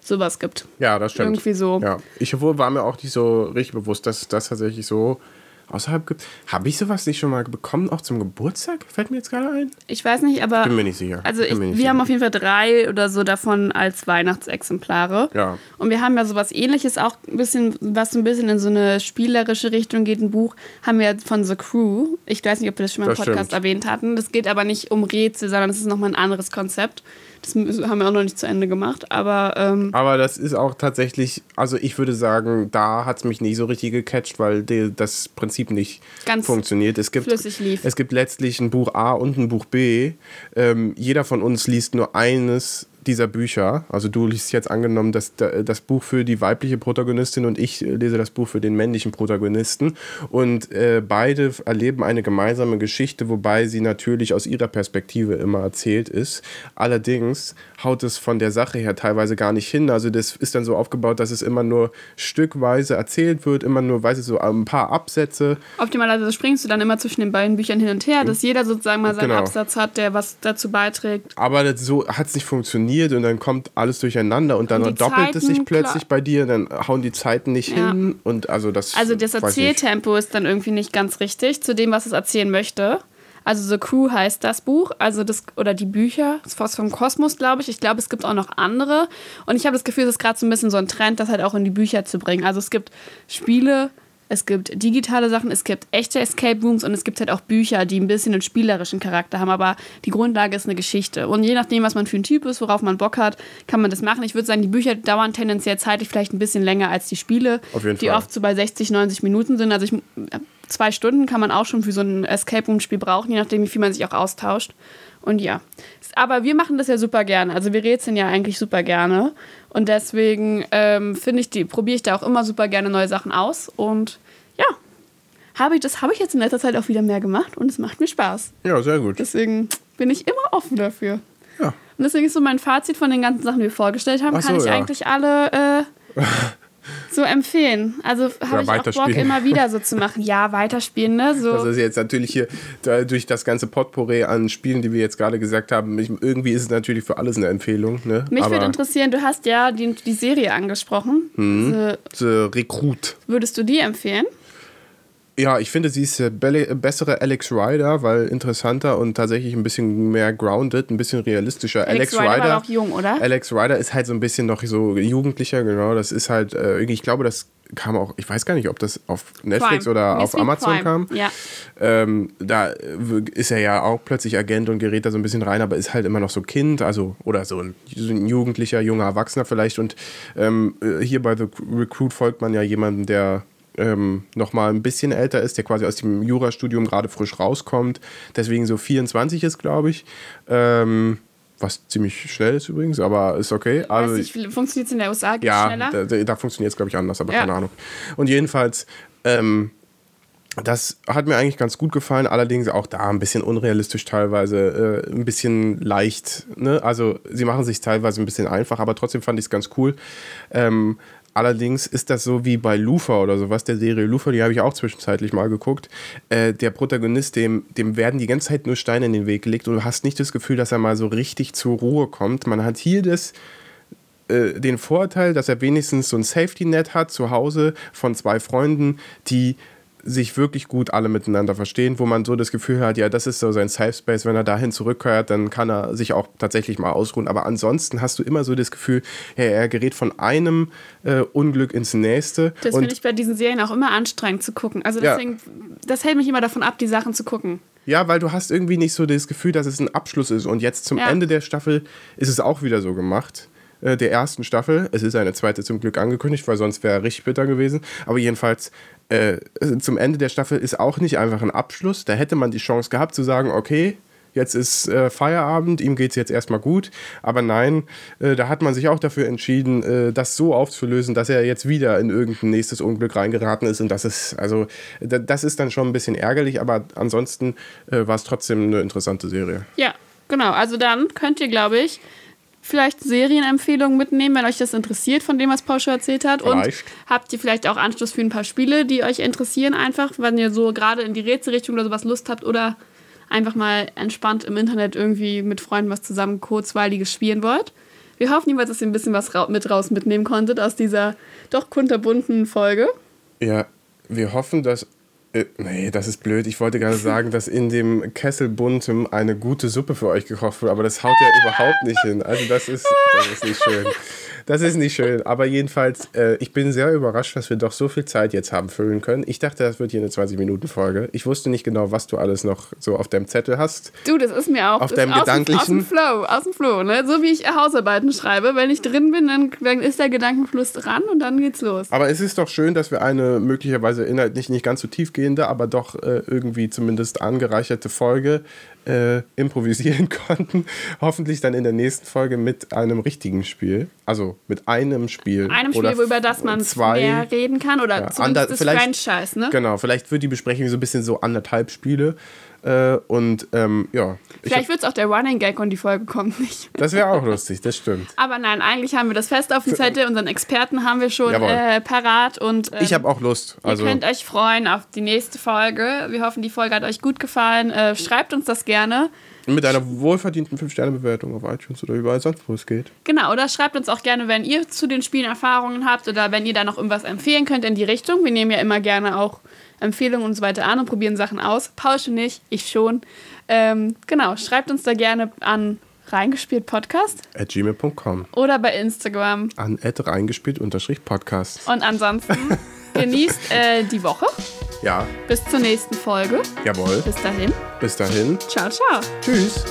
sowas gibt. Ja, das stimmt. Irgendwie so. Ja. Ich war mir auch nicht so richtig bewusst, dass das tatsächlich so außerhalb gibt. Habe ich sowas nicht schon mal bekommen, auch zum Geburtstag? Fällt mir jetzt gerade ein? Ich weiß nicht, aber. Bin mir nicht sicher. Also ich, mir wir nicht sicher. haben auf jeden Fall drei oder so davon als Weihnachtsexemplare. Ja. Und wir haben ja sowas ähnliches, auch ein bisschen, was so ein bisschen in so eine spielerische Richtung geht, ein Buch, haben wir von The Crew. Ich weiß nicht, ob wir das schon mal im Podcast stimmt. erwähnt hatten. Das geht aber nicht um Rätsel, sondern das ist nochmal ein anderes Konzept. Das haben wir auch noch nicht zu Ende gemacht. Aber ähm, Aber das ist auch tatsächlich, also ich würde sagen, da hat es mich nicht so richtig gecatcht, weil die, das Prinzip nicht Ganz funktioniert. Es gibt, flüssig lief. es gibt letztlich ein Buch A und ein Buch B. Ähm, jeder von uns liest nur eines dieser Bücher. Also du liest jetzt angenommen das, das Buch für die weibliche Protagonistin und ich lese das Buch für den männlichen Protagonisten. Und äh, beide erleben eine gemeinsame Geschichte, wobei sie natürlich aus ihrer Perspektive immer erzählt ist. Allerdings haut es von der Sache her teilweise gar nicht hin. Also das ist dann so aufgebaut, dass es immer nur stückweise erzählt wird, immer nur, weiß ich so, ein paar Absätze. optimalerweise springst du dann immer zwischen den beiden Büchern hin und her, dass jeder sozusagen mal seinen Genau. Absatz hat, der was dazu beiträgt. Aber das, so hat es nicht funktioniert und dann kommt alles durcheinander und dann Und doppelt es sich Zeiten, plötzlich klar. bei dir, dann hauen die Zeiten nicht Ja. hin und also das. Also das. Erzähltempo ist dann irgendwie nicht ganz richtig zu dem, was es erzählen möchte. Also The Crew heißt das Buch, also das oder die Bücher, das ist vom Kosmos, glaube ich. Ich glaube, es gibt auch noch andere. Und ich habe das Gefühl, es ist gerade so ein bisschen so ein Trend, das halt auch in die Bücher zu bringen. Also es gibt Spiele, es gibt digitale Sachen, es gibt echte Escape Rooms und es gibt halt auch Bücher, die ein bisschen einen spielerischen Charakter haben, aber die Grundlage ist eine Geschichte. Und je nachdem, was man für ein Typ ist, worauf man Bock hat, kann man das machen. Ich würde sagen, die Bücher dauern tendenziell zeitlich vielleicht ein bisschen länger als die Spiele, die Fall. oft so bei 60, 90 Minuten sind. Also ich, zwei Stunden kann man auch schon für so ein Escape Room Spiel brauchen, je nachdem, wie viel man sich auch austauscht. Und ja, aber wir machen das ja super gerne. Also wir rätseln ja eigentlich super gerne. Und deswegen ähm, finde ich, die probiere ich da auch immer super gerne neue Sachen aus. Und ja, habe ich, das habe ich jetzt in letzter Zeit auch wieder mehr gemacht und es macht mir Spaß. Ja, sehr gut. Deswegen bin ich immer offen dafür. Ja. Und deswegen ist so mein Fazit von den ganzen Sachen, die wir vorgestellt haben, Ach kann so, ich ja. eigentlich alle äh, so empfehlen. Also habe ich auch Bock, immer wieder so zu machen. Ja, weiterspielen, ne? So. Das ist jetzt natürlich hier durch das ganze Potpourri an Spielen, die wir jetzt gerade gesagt haben, irgendwie ist es natürlich für alles eine Empfehlung. Ne? Mich würde interessieren, du hast ja die, die Serie angesprochen. Mhm. Diese, The Recruit. würdest du die empfehlen? Ja, ich finde, sie ist belle- bessere Alex Rider, weil interessanter und tatsächlich ein bisschen mehr grounded, ein bisschen realistischer. Alex Rider war auch jung, oder? Alex Rider ist halt so ein bisschen noch so jugendlicher, genau. Das ist halt, äh, irgendwie, ich glaube, das kam auch, ich weiß gar nicht, ob das auf Netflix Prime. oder auf Amazon Prime. kam. Ja. Ähm, da äh, ist er ja auch plötzlich Agent und gerät da so ein bisschen rein, aber ist halt immer noch so Kind, also oder so ein, so ein jugendlicher, junger Erwachsener vielleicht. Und ähm, äh, hier bei The Recruit folgt man ja jemandem, der ähm, nochmal ein bisschen älter ist, der quasi aus dem Jurastudium gerade frisch rauskommt, deswegen so 24 ist, glaube ich. Ähm, was ziemlich schnell ist übrigens, aber ist okay. Also, funktioniert es in der USA ja, schneller? da, da, da funktioniert es, glaube ich, anders, aber Ja. keine Ahnung. Und jedenfalls, ähm, das hat mir eigentlich ganz gut gefallen, allerdings auch da ein bisschen unrealistisch teilweise, äh, ein bisschen leicht. Ne? Also sie machen sich teilweise ein bisschen einfach, aber trotzdem fand ich es ganz cool. Ähm, Allerdings ist das so wie bei Lufa oder sowas, der Serie Lufa, die habe ich auch zwischenzeitlich mal geguckt. Äh, der Protagonist, dem, dem werden die ganze Zeit nur Steine in den Weg gelegt und du hast nicht das Gefühl, dass er mal so richtig zur Ruhe kommt. Man hat hier das, äh, den Vorteil, dass er wenigstens so ein Safety-Net hat zu Hause von zwei Freunden, die sich wirklich gut alle miteinander verstehen, wo man so das Gefühl hat, ja, das ist so sein Safe Space, wenn er dahin zurückkehrt, dann kann er sich auch tatsächlich mal ausruhen. Aber ansonsten hast du immer so das Gefühl, ja, er gerät von einem äh, Unglück ins nächste. Das finde ich bei diesen Serien auch immer anstrengend zu gucken. Also deswegen, ja. das hält mich immer davon ab, die Sachen zu gucken. Ja, weil du hast irgendwie nicht so das Gefühl, dass es ein Abschluss ist. Und jetzt zum ja. Ende der Staffel ist es auch wieder so gemacht äh, der ersten Staffel. Es ist eine zweite zum Glück angekündigt, weil sonst wäre richtig bitter gewesen. Aber jedenfalls äh, zum Ende der Staffel ist auch nicht einfach ein Abschluss. Da hätte man die Chance gehabt zu sagen, okay, jetzt ist äh, Feierabend, ihm geht es jetzt erstmal gut. Aber nein, äh, da hat man sich auch dafür entschieden, äh, das so aufzulösen, dass er jetzt wieder in irgendein nächstes Unglück reingeraten ist. Und das ist, also, das ist dann schon ein bisschen ärgerlich, aber ansonsten äh, war es trotzdem eine interessante Serie. Ja, genau. Also dann könnt ihr, glaube ich, vielleicht Serienempfehlungen mitnehmen, wenn euch das interessiert, von dem, was Paul schon erzählt hat. Und vielleicht. habt ihr vielleicht auch Anschluss für ein paar Spiele, die euch interessieren, einfach, wenn ihr so gerade in die Rätselrichtung oder sowas Lust habt oder einfach mal entspannt im Internet irgendwie mit Freunden was zusammen kurzweiliges spielen wollt. Wir hoffen jedenfalls, dass ihr ein bisschen was mit raus mitnehmen konntet aus dieser doch kunterbunten Folge. Ja, wir hoffen, dass äh, nee, das ist blöd. Ich wollte gerade sagen, dass in dem Kessel Buntem eine gute Suppe für euch gekocht wurde, aber das haut ja überhaupt nicht hin. Also das ist, das ist nicht schön. Das ist nicht schön. Aber jedenfalls, äh, ich bin sehr überrascht, dass wir doch so viel Zeit jetzt haben füllen können. Ich dachte, das wird hier eine 20-Minuten-Folge. Ich wusste nicht genau, was du alles noch so auf deinem Zettel hast. Du, das ist mir auch auf deinem gedanklichen. Aus dem Flow, aus dem Flow. Ne? So wie ich Hausarbeiten schreibe. Wenn ich drin bin, dann, dann ist der Gedankenfluss dran und dann geht's los. Aber es ist doch schön, dass wir eine möglicherweise inhaltlich nicht ganz so tiefgehende, aber doch äh, irgendwie zumindest angereicherte Folge äh, improvisieren konnten. Hoffentlich dann in der nächsten Folge mit einem richtigen Spiel. Also mit einem Spiel. Einem Spiel, über das man zwei, mehr reden kann. Oder ja, zumindest das Franchise, ne? Genau, vielleicht wird die Besprechung so ein bisschen so anderthalb Spiele. Äh, und ähm, ja. Vielleicht wird es auch der Running Gag und die Folge kommt nicht. Das wäre auch lustig, das stimmt. Aber nein, eigentlich haben wir das fest auf dem Zettel. Unseren Experten haben wir schon äh, parat. Und, ähm, ich habe auch Lust. Also ihr könnt euch freuen auf die nächste Folge. Wir hoffen, die Folge hat euch gut gefallen. Äh, schreibt uns das gerne. Mit einer wohlverdienten 5-Sterne-Bewertung auf iTunes oder überall sonst, wo es geht. Genau, oder schreibt uns auch gerne, wenn ihr zu den Spielen Erfahrungen habt oder wenn ihr da noch irgendwas empfehlen könnt in die Richtung. Wir nehmen ja immer gerne auch Empfehlungen und so weiter an und probieren Sachen aus. Paul schon nicht, ich schon. Ähm, genau, schreibt uns da gerne an reingespielt Podcast at gmail.com oder bei Instagram an at reingespielt Podcast. Und ansonsten genießt äh, die Woche. Ja. Bis zur nächsten Folge. Jawohl. Bis dahin. Bis dahin. Ciao, ciao. Tschüss.